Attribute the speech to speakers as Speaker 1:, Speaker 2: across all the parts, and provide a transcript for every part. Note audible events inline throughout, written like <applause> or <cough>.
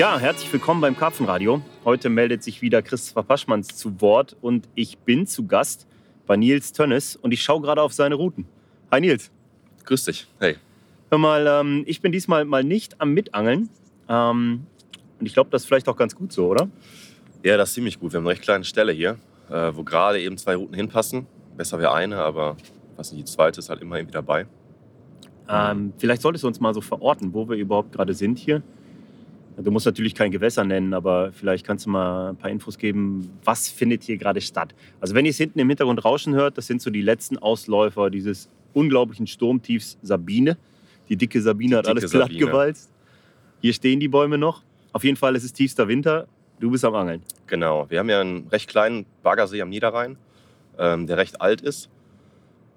Speaker 1: Ja, herzlich willkommen beim Karpfenradio. Heute meldet sich wieder Christopher Paschmanns zu Wort und ich bin zu Gast bei Nils Tönnes und ich schaue gerade auf seine Routen. Hi Nils.
Speaker 2: Grüß dich. Hey.
Speaker 1: Hör mal, ähm, ich bin diesmal mal nicht am Mitangeln. Ähm, und ich glaube, das ist vielleicht auch ganz gut so, oder?
Speaker 2: Ja, das ist ziemlich gut. Wir haben eine recht kleine Stelle hier, äh, wo gerade eben zwei Routen hinpassen. Besser wäre eine, aber was nicht, die zweite ist halt immer irgendwie dabei.
Speaker 1: Ähm, vielleicht solltest du uns mal so verorten, wo wir überhaupt gerade sind hier. Du musst natürlich kein Gewässer nennen, aber vielleicht kannst du mal ein paar Infos geben, was findet hier gerade statt. Also wenn ihr es hinten im Hintergrund rauschen hört, das sind so die letzten Ausläufer dieses unglaublichen Sturmtiefs Sabine. Die dicke Sabine hat
Speaker 2: dicke
Speaker 1: alles platt
Speaker 2: Sabine.
Speaker 1: gewalzt. Hier stehen die Bäume noch. Auf jeden Fall ist es tiefster Winter. Du bist am Angeln.
Speaker 2: Genau. Wir haben ja einen recht kleinen Baggersee am Niederrhein, ähm, der recht alt ist,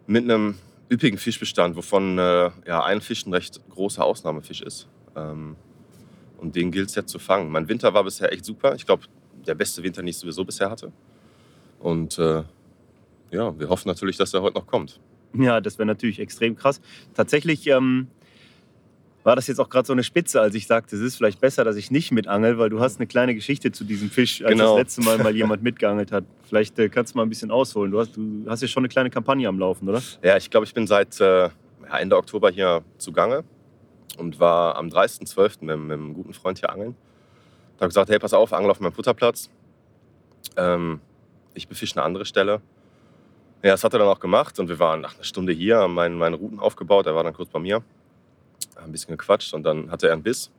Speaker 2: mit einem üppigen Fischbestand, wovon äh, ja, ein Fisch ein recht großer Ausnahmefisch ist. Ähm, und den gilt es jetzt zu fangen. Mein Winter war bisher echt super. Ich glaube, der beste Winter, den ich sowieso bisher hatte. Und äh, ja, wir hoffen natürlich, dass er heute noch kommt.
Speaker 1: Ja, das wäre natürlich extrem krass. Tatsächlich ähm, war das jetzt auch gerade so eine Spitze, als ich sagte, es ist vielleicht besser, dass ich nicht mitangel, weil du hast eine kleine Geschichte zu diesem Fisch, als
Speaker 2: Genau.
Speaker 1: das letzte Mal mal jemand mitgeangelt hat. Vielleicht äh, kannst du mal ein bisschen ausholen. Du hast, du hast ja schon eine kleine Kampagne am Laufen, oder?
Speaker 2: Ja, ich glaube, ich bin seit äh, ja, Ende Oktober hier zugange und war am 30.12. Mit, mit einem guten Freund hier angeln. Da habe gesagt, hey, pass auf, angel auf meinem Futterplatz. Ähm, ich befische eine andere Stelle. Ja, das hat er dann auch gemacht und wir waren nach einer Stunde hier, haben meine, meine Routen aufgebaut. Er war dann kurz bei mir, haben ein bisschen gequatscht und dann hatte er einen Biss.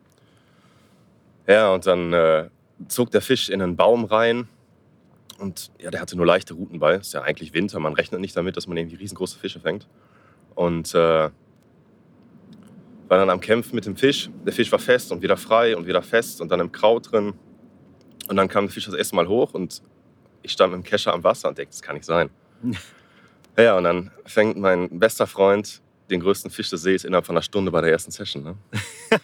Speaker 2: Ja, und dann äh, zog der Fisch in einen Baum rein und ja, der hatte nur leichte Routen bei. Ist ja eigentlich Winter, man rechnet nicht damit, dass man irgendwie riesengroße Fische fängt. Und äh, war dann am Kämpfen mit dem Fisch. Der Fisch war fest und wieder frei und wieder fest und dann im Kraut drin. Und dann kam der Fisch das erste Mal hoch und ich stand mit dem Kescher am Wasser und dachte, das kann nicht sein. <laughs> Ja, und dann fängt mein bester Freund den größten Fisch des Sees innerhalb von einer Stunde bei der ersten Session. Ne? <laughs>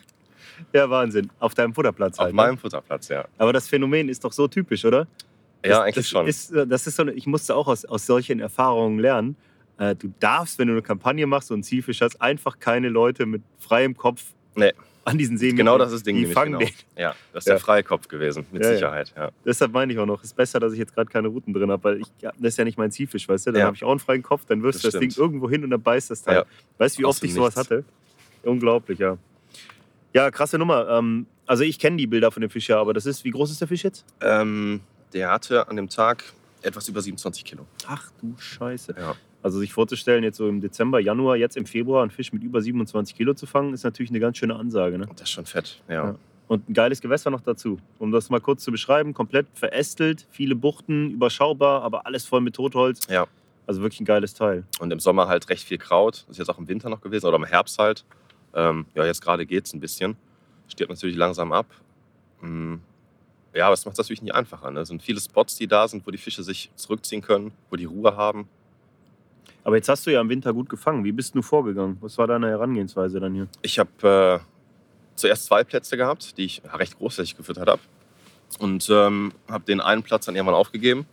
Speaker 1: Ja, Wahnsinn. Auf deinem Futterplatz
Speaker 2: Auf
Speaker 1: halt. ne?
Speaker 2: meinem Futterplatz, ja.
Speaker 1: Aber das Phänomen ist doch so typisch, oder?
Speaker 2: Ja,
Speaker 1: das,
Speaker 2: eigentlich
Speaker 1: das
Speaker 2: schon.
Speaker 1: Ist, äh, das ist so eine, ich musste auch aus, aus solchen Erfahrungen lernen. Äh, du darfst, wenn du eine Kampagne machst und einen Zielfisch hast, einfach keine Leute mit freiem Kopf
Speaker 2: Nee.
Speaker 1: an diesen See
Speaker 2: Genau das ist das Ding
Speaker 1: Die fangen
Speaker 2: genau.
Speaker 1: den.
Speaker 2: Ja, das ist
Speaker 1: Ja.
Speaker 2: der freie Kopf gewesen, mit
Speaker 1: Ja.
Speaker 2: Sicherheit. Ja.
Speaker 1: Deshalb meine ich auch noch, es ist besser, dass ich jetzt gerade keine Routen drin habe, weil ich, das ist ja nicht mein Zielfisch, weißt du? Dann habe ich auch einen freien Kopf, dann wirfst du
Speaker 2: Das
Speaker 1: das Ding irgendwo hin und dann beißt das Teil. Weißt du, wie oft ich sowas
Speaker 2: Nichts.
Speaker 1: hatte? Unglaublich, ja. Ja, krasse Nummer. Ähm, also ich kenne die Bilder von dem Fisch ja, aber das ist, wie groß ist der Fisch jetzt?
Speaker 2: Ähm, der hatte an dem Tag etwas über 27 Kilo.
Speaker 1: Ach du Scheiße.
Speaker 2: Ja.
Speaker 1: Also sich vorzustellen, jetzt so im Dezember, Januar, jetzt im Februar einen Fisch mit über 27 Kilo zu fangen, ist natürlich eine ganz schöne Ansage. Ne?
Speaker 2: Das ist schon fett. Ja.
Speaker 1: Ja. Und ein geiles Gewässer noch dazu. Um das mal kurz zu beschreiben, komplett verästelt, viele Buchten, überschaubar, aber alles voll mit Totholz.
Speaker 2: Ja.
Speaker 1: Also wirklich ein geiles Teil.
Speaker 2: Und im Sommer halt recht viel Kraut. Das ist jetzt auch im Winter noch gewesen oder im Herbst halt. Ähm, ja, jetzt gerade geht es ein bisschen. Stirbt natürlich langsam ab. Mm, Ja, aber es macht das natürlich nicht einfacher. Ne? Es sind viele Spots, die da sind, wo die Fische sich zurückziehen können, wo die Ruhe haben.
Speaker 1: Aber jetzt hast du ja im Winter gut gefangen. Wie bist du vorgegangen? Was war deine Herangehensweise dann hier?
Speaker 2: Ich habe äh, zuerst zwei Plätze gehabt, die ich recht großflächig gefüttert habe. Und ähm, habe den einen Platz dann irgendwann aufgegeben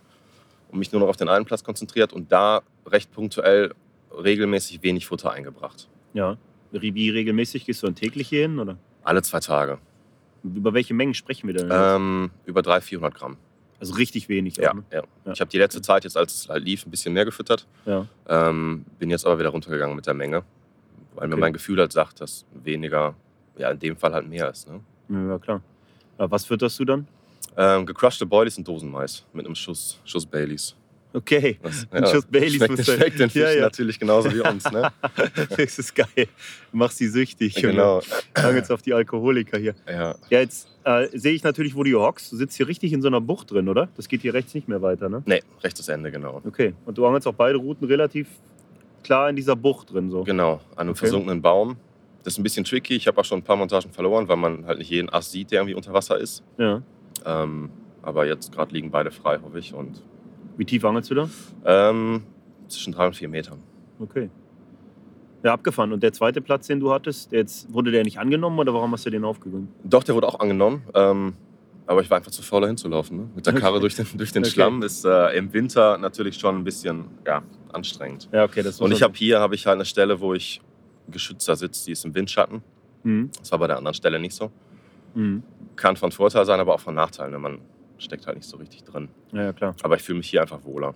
Speaker 2: und mich nur noch auf den einen Platz konzentriert und da recht punktuell regelmäßig wenig Futter eingebracht.
Speaker 1: Ja. Wie regelmäßig gehst du dann täglich hier hin? Oder?
Speaker 2: Alle zwei Tage.
Speaker 1: Über welche Mengen sprechen wir denn?
Speaker 2: Ähm, über 300, 400 Gramm.
Speaker 1: Also richtig wenig.
Speaker 2: Ja,
Speaker 1: auch, ne?
Speaker 2: ja.
Speaker 1: Ja.
Speaker 2: Ich habe die letzte Zeit, jetzt als es halt lief, ein bisschen mehr gefüttert.
Speaker 1: ja.
Speaker 2: Ähm, bin jetzt aber wieder runtergegangen mit der Menge, weil mir
Speaker 1: Okay.
Speaker 2: mein Gefühl halt sagt, dass weniger, ja in dem Fall halt mehr ist. Ne?
Speaker 1: Ja, ja, klar. Aber was fütterst du dann?
Speaker 2: Ähm, gecrushte Boilies und Dosenmais mit einem Schuss, Schuss Baileys.
Speaker 1: Okay.
Speaker 2: Das,
Speaker 1: Ein Schuss Baileys
Speaker 2: schmeckt,
Speaker 1: muss sein. <laughs>
Speaker 2: schmeckt den Fischen
Speaker 1: Ja, ja.
Speaker 2: natürlich genauso wie uns. Ne? <laughs>
Speaker 1: das ist geil. Du machst sie süchtig.
Speaker 2: Genau.
Speaker 1: Fang jetzt auf die Alkoholiker hier.
Speaker 2: Ja.
Speaker 1: Ja, jetzt äh, sehe ich natürlich, wo du hier hockst. Du sitzt hier richtig in so einer Bucht drin, oder? Das geht hier rechts nicht mehr weiter, ne?
Speaker 2: Nee, rechtes Ende, genau.
Speaker 1: Okay. Und du angelst auch beide Routen relativ klar in dieser Bucht drin, so.
Speaker 2: Genau, an einem
Speaker 1: Okay.
Speaker 2: versunkenen Baum. Das ist ein bisschen tricky. Ich habe auch schon ein paar Montagen verloren, weil man halt nicht jeden Ast sieht, der irgendwie unter Wasser ist.
Speaker 1: Ja.
Speaker 2: Ähm, aber jetzt gerade liegen beide frei, hoffe ich. Und
Speaker 1: Wie tief angelst du da?
Speaker 2: ähm, zwischen drei und vier Metern.
Speaker 1: Okay. Ja, abgefahren. Und der zweite Platz, den du hattest, jetzt, wurde der nicht angenommen oder warum hast du den aufgegeben?
Speaker 2: Doch, der wurde auch angenommen. Ähm, aber ich war einfach zu faul, da hinzulaufen. Ne? Mit der Karre
Speaker 1: Okay.
Speaker 2: durch den, durch den
Speaker 1: Okay.
Speaker 2: Schlamm ist äh, im Winter natürlich schon ein bisschen ja, anstrengend.
Speaker 1: Ja, okay, das
Speaker 2: Und ich habe hier habe ich halt eine Stelle, wo ich geschützter sitze, die ist im Windschatten.
Speaker 1: Mhm.
Speaker 2: Das war bei der anderen Stelle nicht so.
Speaker 1: Mhm.
Speaker 2: Kann von Vorteil sein, aber auch von Nachteil. Ne? Man steckt halt nicht so richtig drin.
Speaker 1: Ja, ja, klar.
Speaker 2: Aber ich fühle mich hier einfach wohler.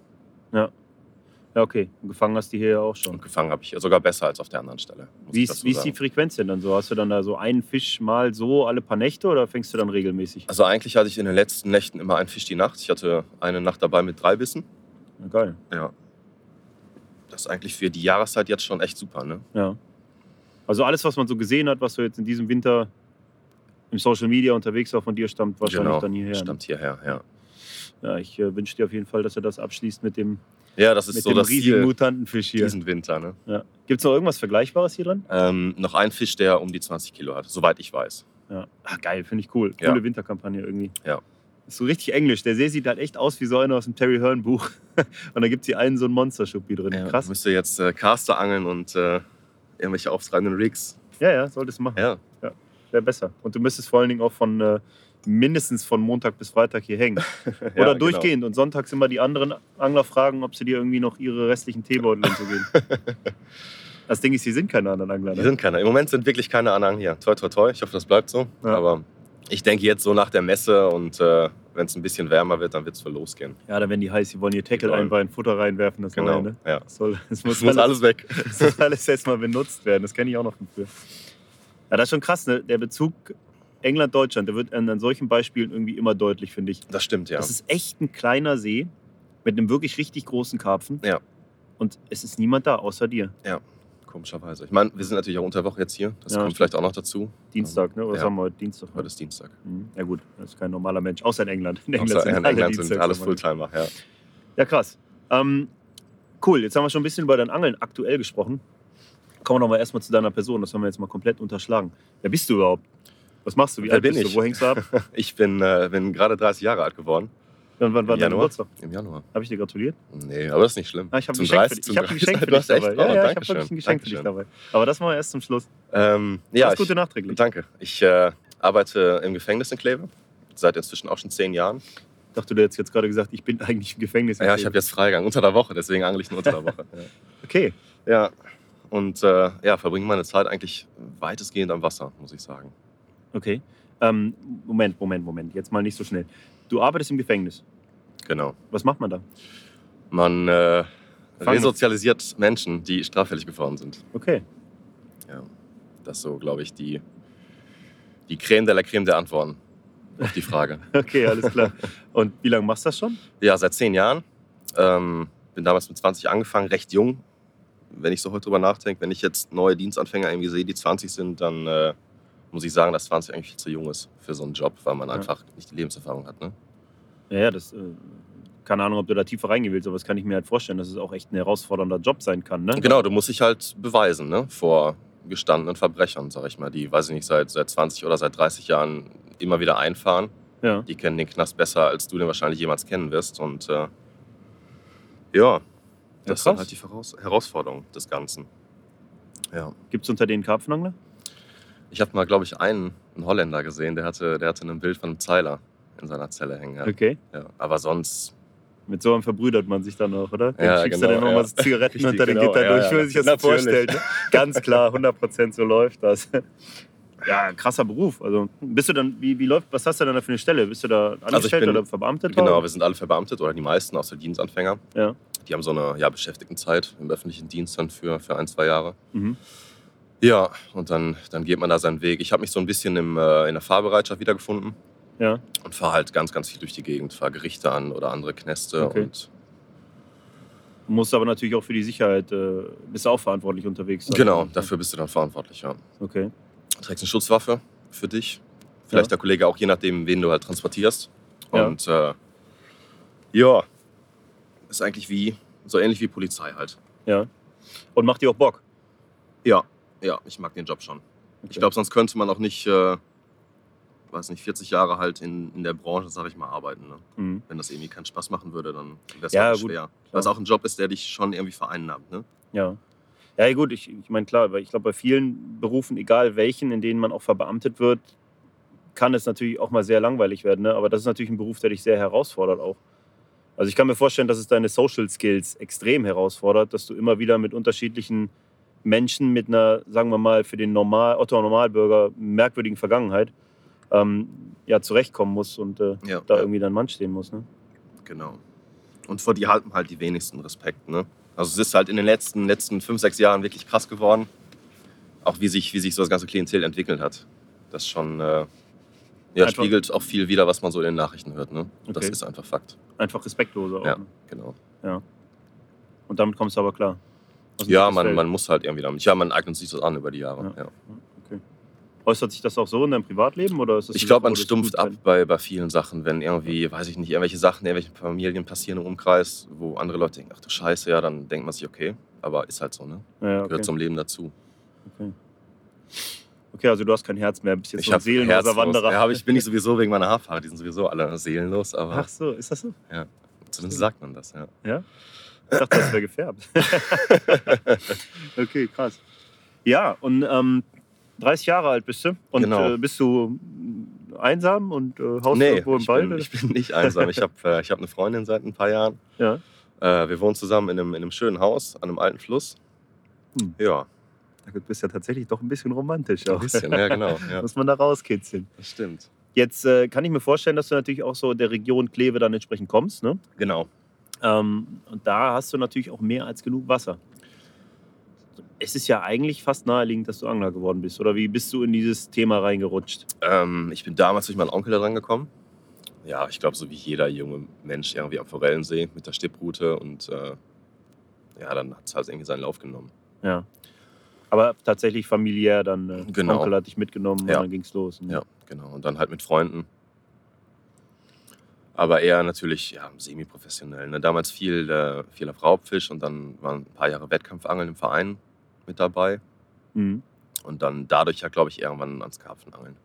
Speaker 1: Ja, okay. Und gefangen hast du hier ja auch schon.
Speaker 2: Und gefangen habe ich sogar besser als auf der anderen Stelle.
Speaker 1: Wie ist, wie ist die. Frequenz denn dann so? Hast du dann da so einen Fisch mal so alle paar Nächte oder fängst du dann regelmäßig?
Speaker 2: Also eigentlich hatte ich in den letzten Nächten immer einen Fisch die Nacht. Ich hatte eine Nacht dabei mit drei Bissen.
Speaker 1: Ja, geil.
Speaker 2: Ja. Das ist eigentlich für die Jahreszeit jetzt schon echt super, ne?
Speaker 1: Ja. Also alles, was man so gesehen hat, was so jetzt in diesem Winter im Social Media unterwegs war, von dir stammt wahrscheinlich
Speaker 2: genau.
Speaker 1: dann hierher. Ne?
Speaker 2: Stammt hierher, ja.
Speaker 1: Ja, ich äh, wünsche dir auf jeden Fall, dass er das abschließt mit dem,
Speaker 2: Ja, das ist
Speaker 1: mit
Speaker 2: so
Speaker 1: dem
Speaker 2: das
Speaker 1: riesigen
Speaker 2: Ziel
Speaker 1: Mutantenfisch hier.
Speaker 2: diesen Winter, ne?
Speaker 1: Ja. Gibt es noch irgendwas Vergleichbares hier drin?
Speaker 2: Ähm, noch ein Fisch, der um die 20 Kilo hat, soweit ich weiß.
Speaker 1: Ja. Ah, geil, finde ich cool.
Speaker 2: Ja.
Speaker 1: Coole Winterkampagne irgendwie.
Speaker 2: Ja.
Speaker 1: Ist so richtig englisch. Der See sieht halt echt aus wie so einer aus dem Terry Hearn Buch. <laughs> Und da gibt es hier einen so einen Monster-Schuppi drin.
Speaker 2: Ja,
Speaker 1: Krass.
Speaker 2: Müsste jetzt äh, Caster angeln und äh, irgendwelche auftreibenden Rigs.
Speaker 1: Ja, ja, solltest du machen.
Speaker 2: Ja,
Speaker 1: Wäre besser. Und du müsstest vor allen Dingen auch von äh, mindestens von Montag bis Freitag hier hängen. <laughs>
Speaker 2: Ja,
Speaker 1: Oder
Speaker 2: genau.
Speaker 1: durchgehend. Und sonntags immer die anderen Angler fragen, ob sie dir irgendwie noch ihre restlichen Teebeutel hinzugeben. <laughs> das Ding ist, hier sind keine anderen Angler.
Speaker 2: Die
Speaker 1: Ne?
Speaker 2: sind keine. Im Moment sind wirklich keine Anhang hier. Toi, toi, toi. Ich hoffe, das bleibt so.
Speaker 1: Ja.
Speaker 2: Aber ich denke jetzt so nach der Messe und äh, wenn es ein bisschen wärmer wird, dann wird es wohl losgehen.
Speaker 1: Ja, da werden die heiß. Die wollen ihr Tackle einweihen, Futter reinwerfen. Das
Speaker 2: Genau.
Speaker 1: Neue, ne?
Speaker 2: Ja.
Speaker 1: Das soll, das <laughs> muss,
Speaker 2: Das muss alles weg.
Speaker 1: Das muss alles erstmal benutzt werden. Das kenne ich auch noch von früher. Ja, das ist schon krass, ne? Der Bezug England-Deutschland, der wird an, solchen Beispielen irgendwie immer deutlich, finde ich.
Speaker 2: Das stimmt, ja.
Speaker 1: Das ist echt ein kleiner See mit einem wirklich richtig großen Karpfen.
Speaker 2: Ja.
Speaker 1: Und es ist niemand da, außer dir.
Speaker 2: Komischerweise. Ich meine, wir sind natürlich auch unter Woche jetzt hier. Das
Speaker 1: Ja,
Speaker 2: kommt vielleicht auch noch dazu.
Speaker 1: Dienstag, ne? Oder
Speaker 2: Ja.
Speaker 1: sagen wir heute Dienstag?
Speaker 2: Heute ist Dienstag.
Speaker 1: Mhm. Ja gut, das ist kein normaler Mensch, außer in England. In England
Speaker 2: Außer
Speaker 1: sind
Speaker 2: in
Speaker 1: alle
Speaker 2: England sind alles. Fulltimer, ja.
Speaker 1: Ja, krass. Ähm, cool, jetzt haben wir schon ein bisschen über dein Angeln aktuell gesprochen. Kommen wir noch mal erstmal zu deiner Person. Das haben wir jetzt mal komplett unterschlagen. Wer bist du überhaupt? Was machst du? Wie
Speaker 2: Wer
Speaker 1: alt
Speaker 2: bin
Speaker 1: bist
Speaker 2: ich?
Speaker 1: du? Wo hängst du ab? <laughs>
Speaker 2: Ich bin, äh, bin gerade 30 Jahre alt geworden.
Speaker 1: Wann, wann war dein
Speaker 2: Januar.
Speaker 1: Geburtstag?
Speaker 2: Im Januar.
Speaker 1: Habe ich dir gratuliert?
Speaker 2: Nee, aber das ist nicht schlimm.
Speaker 1: Ah, ich habe ein Geschenk für
Speaker 2: 30
Speaker 1: dich.
Speaker 2: zum
Speaker 1: Ich habe ein
Speaker 2: 30.
Speaker 1: Geschenk <laughs> für dich
Speaker 2: hast echt?
Speaker 1: dabei.
Speaker 2: Oh,
Speaker 1: Ja, ja, ich habe
Speaker 2: Dankeschön.
Speaker 1: wirklich ein Geschenk für dich
Speaker 2: Dankeschön.
Speaker 1: dabei. Aber das machen wir erst zum Schluss.
Speaker 2: Ähm, ja,
Speaker 1: Alles
Speaker 2: ich,
Speaker 1: Gute nachträglich.
Speaker 2: danke. Ich äh, arbeite im Gefängnis in Kleve. Seit inzwischen auch schon zehn Jahren.
Speaker 1: Ich dachte, du hättest jetzt gerade gesagt, ich bin <laughs> eigentlich im Gefängnis.
Speaker 2: Ja, ich habe jetzt Freigang unter der Woche, deswegen angle ich nur unter der Woche.
Speaker 1: Okay.
Speaker 2: Ja, und äh, ja, verbringe meine Zeit eigentlich weitestgehend am Wasser, muss ich sagen.
Speaker 1: Okay. Ähm, Moment, Moment, Moment. Jetzt mal nicht so schnell. Du arbeitest im Gefängnis.
Speaker 2: Genau.
Speaker 1: Was macht man da?
Speaker 2: Man äh, resozialisiert Menschen, die straffällig geworden sind.
Speaker 1: Okay.
Speaker 2: Ja, das ist so, glaube ich, die, die Creme de la Creme der Antworten auf die Frage. <laughs>
Speaker 1: Okay, alles klar. Und wie lange machst du das schon?
Speaker 2: ja, seit zehn Jahren. Ähm, bin damals mit 20 angefangen, recht jung. Wenn ich so heute drüber nachdenke, wenn ich jetzt neue Dienstanfänger irgendwie sehe, die 20 sind, dann äh, muss ich sagen, dass 20 eigentlich viel zu jung ist für so einen Job, weil man
Speaker 1: Ja.
Speaker 2: einfach nicht die Lebenserfahrung hat. Ne?
Speaker 1: Ja, ja, das. Äh, keine Ahnung, ob du da tiefer reingehen willst, aber das kann ich mir halt vorstellen, dass es auch echt ein herausfordernder Job sein kann. Ne?
Speaker 2: Genau, du musst dich halt beweisen ne? vor gestandenen Verbrechern, sag ich mal, die, weiß ich nicht, seit, seit 20 oder seit 30 Jahren immer wieder einfahren.
Speaker 1: Ja.
Speaker 2: Die kennen den Knast besser, als du den wahrscheinlich jemals kennen wirst. Und äh, ja, das ist dann halt die Voraus Herausforderung des Ganzen. Ja.
Speaker 1: Gibt es unter den Karpfenangler?
Speaker 2: Ich habe mal, glaube ich, einen, einen Holländer gesehen, der hatte, der hatte ein Bild von einem Zeiler in seiner Zelle hängen. Ja.
Speaker 1: Okay.
Speaker 2: Ja. Aber sonst,
Speaker 1: Mit so einem verbrüdert man sich dann auch, oder? Dann
Speaker 2: Ja,
Speaker 1: schiebst
Speaker 2: genau,
Speaker 1: du dann nochmal
Speaker 2: ja.
Speaker 1: Zigaretten
Speaker 2: Richtig,
Speaker 1: unter den
Speaker 2: genau,
Speaker 1: Gitter
Speaker 2: ja,
Speaker 1: durch, wie man sich das vorstellt. Ne? Ganz klar, <laughs> 100% so läuft das. Ja, krasser Beruf. Also bist du dann, wie, wie läuft, was hast du dann da für eine Stelle? Bist du da angestellt
Speaker 2: Also bin-
Speaker 1: oder verbeamtet?
Speaker 2: genau,
Speaker 1: oder?
Speaker 2: wir sind alle verbeamtet oder die meisten, außer Dienstanfänger.
Speaker 1: Ja.
Speaker 2: Die haben so eine ja, Beschäftigtenzeit im öffentlichen Dienst dann für, für ein, zwei Jahre.
Speaker 1: Mhm.
Speaker 2: Ja, und dann, dann geht man da seinen Weg. Ich habe mich so ein bisschen im, äh, in der Fahrbereitschaft wiedergefunden
Speaker 1: Ja.
Speaker 2: und fahre halt ganz, ganz viel durch die Gegend. Fahre Gerichte an oder andere Knäste.
Speaker 1: Okay.
Speaker 2: Und
Speaker 1: Du musst aber natürlich auch für die Sicherheit, äh, bist du auch verantwortlich unterwegs. sein.
Speaker 2: genau, dafür bist du dann verantwortlich, ja.
Speaker 1: Okay.
Speaker 2: Du trägst eine Schutzwaffe für dich. Vielleicht
Speaker 1: Ja.
Speaker 2: der Kollege auch, je nachdem, wen du halt transportierst.
Speaker 1: Ja.
Speaker 2: Und äh, ja, ist eigentlich wie, so ähnlich wie Polizei halt.
Speaker 1: Ja. Und macht dir auch Bock?
Speaker 2: Ja, ja, ich mag den Job schon. Ich glaube, sonst könnte man auch nicht, äh, weiß nicht, 40 Jahre halt in, in der Branche, sag ich mal, arbeiten. Ne?
Speaker 1: Mhm.
Speaker 2: Wenn das irgendwie keinen Spaß machen würde, dann wäre es
Speaker 1: Ja,
Speaker 2: halt schwer. Weil es auch ein Job ist, der dich schon irgendwie vereinnahmt. Ne?
Speaker 1: Ja. Ja, gut, ich, ich meine, klar, weil ich glaube, bei vielen Berufen, egal welchen, in denen man auch verbeamtet wird, kann es natürlich auch mal sehr langweilig werden. Ne? Aber das ist natürlich ein Beruf, der dich sehr herausfordert auch. Also ich kann mir vorstellen, dass es deine Social Skills extrem herausfordert, dass du immer wieder mit unterschiedlichen Menschen mit einer, sagen wir mal, für den Normal, Otto Normalbürger merkwürdigen Vergangenheit ähm, ja, zurechtkommen muss und äh,
Speaker 2: Ja,
Speaker 1: da
Speaker 2: ja.
Speaker 1: irgendwie dein Mann stehen muss. Ne?
Speaker 2: Genau. Und vor die halten halt die wenigsten Respekt. Ne? Also es ist halt in den letzten, letzten fünf, sechs Jahren wirklich krass geworden. Auch wie sich, wie sich so das ganze Klientel entwickelt hat. Das schon äh, ja,
Speaker 1: Einfach-
Speaker 2: spiegelt auch viel wider, was man so in den Nachrichten hört. Ne? Das
Speaker 1: Okay.
Speaker 2: ist einfach Fakt.
Speaker 1: Einfach respektloser auch.
Speaker 2: Ja,
Speaker 1: Ne?
Speaker 2: genau.
Speaker 1: Und damit kommst du aber klar.
Speaker 2: Ja, man, man muss halt irgendwie damit. Ja, man eignet sich das an über die Jahre.
Speaker 1: Ja.
Speaker 2: Ja.
Speaker 1: Äußert sich das auch so in deinem Privatleben? Oder ist das
Speaker 2: Ich glaube, man stumpft ab bei, bei vielen Sachen, wenn irgendwie, weiß ich nicht, irgendwelche Sachen, irgendwelche Familien passieren im Umkreis, wo andere Leute denken, ach du Scheiße, ja, dann denkt man sich, okay, aber ist halt so, ne?
Speaker 1: Ja, okay.
Speaker 2: Gehört zum Leben dazu.
Speaker 1: okay. okay, also du hast kein Herz mehr, bist jetzt so ein seelenloser
Speaker 2: herzlos.
Speaker 1: Wanderer.
Speaker 2: Ja, ich, bin ich <laughs> sowieso wegen meiner Haarfarbe, die sind sowieso alle seelenlos, aber
Speaker 1: Ach so, ist das so?
Speaker 2: zumindest sagt man das, ja.
Speaker 1: Ich dachte, das wäre gefärbt. <laughs> <laughs> okay, krass. Ja, und ähm, 30 Jahre alt bist du. Und
Speaker 2: Genau.
Speaker 1: äh, bist du einsam und äh, haust
Speaker 2: Nee,
Speaker 1: irgendwo im Wald?
Speaker 2: ich bin nicht einsam. Ich habe <laughs> äh, ich hab eine Freundin seit ein paar Jahren.
Speaker 1: ja.
Speaker 2: Äh, wir wohnen zusammen in einem, in einem schönen Haus an einem alten Fluss.
Speaker 1: Hm.
Speaker 2: Ja,
Speaker 1: Du bist ja tatsächlich doch ein bisschen romantisch
Speaker 2: ein
Speaker 1: auch.
Speaker 2: bisschen, ja, genau. <laughs> Ja,
Speaker 1: Muss man da rauskitzeln.
Speaker 2: das stimmt.
Speaker 1: Jetzt äh, kann ich mir vorstellen, dass du natürlich auch so der Region Kleve dann entsprechend kommst. Ne?
Speaker 2: Genau.
Speaker 1: Ähm, und da hast du natürlich auch mehr als genug Wasser. Es ist ja eigentlich fast naheliegend, dass du Angler geworden bist. Oder wie bist du in dieses Thema reingerutscht?
Speaker 2: Ähm, ich bin damals durch meinen Onkel da dran gekommen. Ja, ich glaube, so wie jeder junge Mensch irgendwie am Forellensee mit der Stipprute und äh, ja, dann hat es halt irgendwie seinen Lauf genommen.
Speaker 1: Ja. Aber tatsächlich familiär, dann äh,
Speaker 2: Genau.
Speaker 1: Onkel hat dich mitgenommen
Speaker 2: Ja.
Speaker 1: und dann ging es los.
Speaker 2: Ja, genau. Und dann halt mit Freunden. Aber eher natürlich ja, semi-professionell. Ne? Damals viel, äh, viel auf Raubfisch und dann waren ein paar Jahre Wettkampfangeln im Verein mit dabei.
Speaker 1: Mhm.
Speaker 2: Und dann dadurch ja, glaube ich, irgendwann ans Karpfenangeln.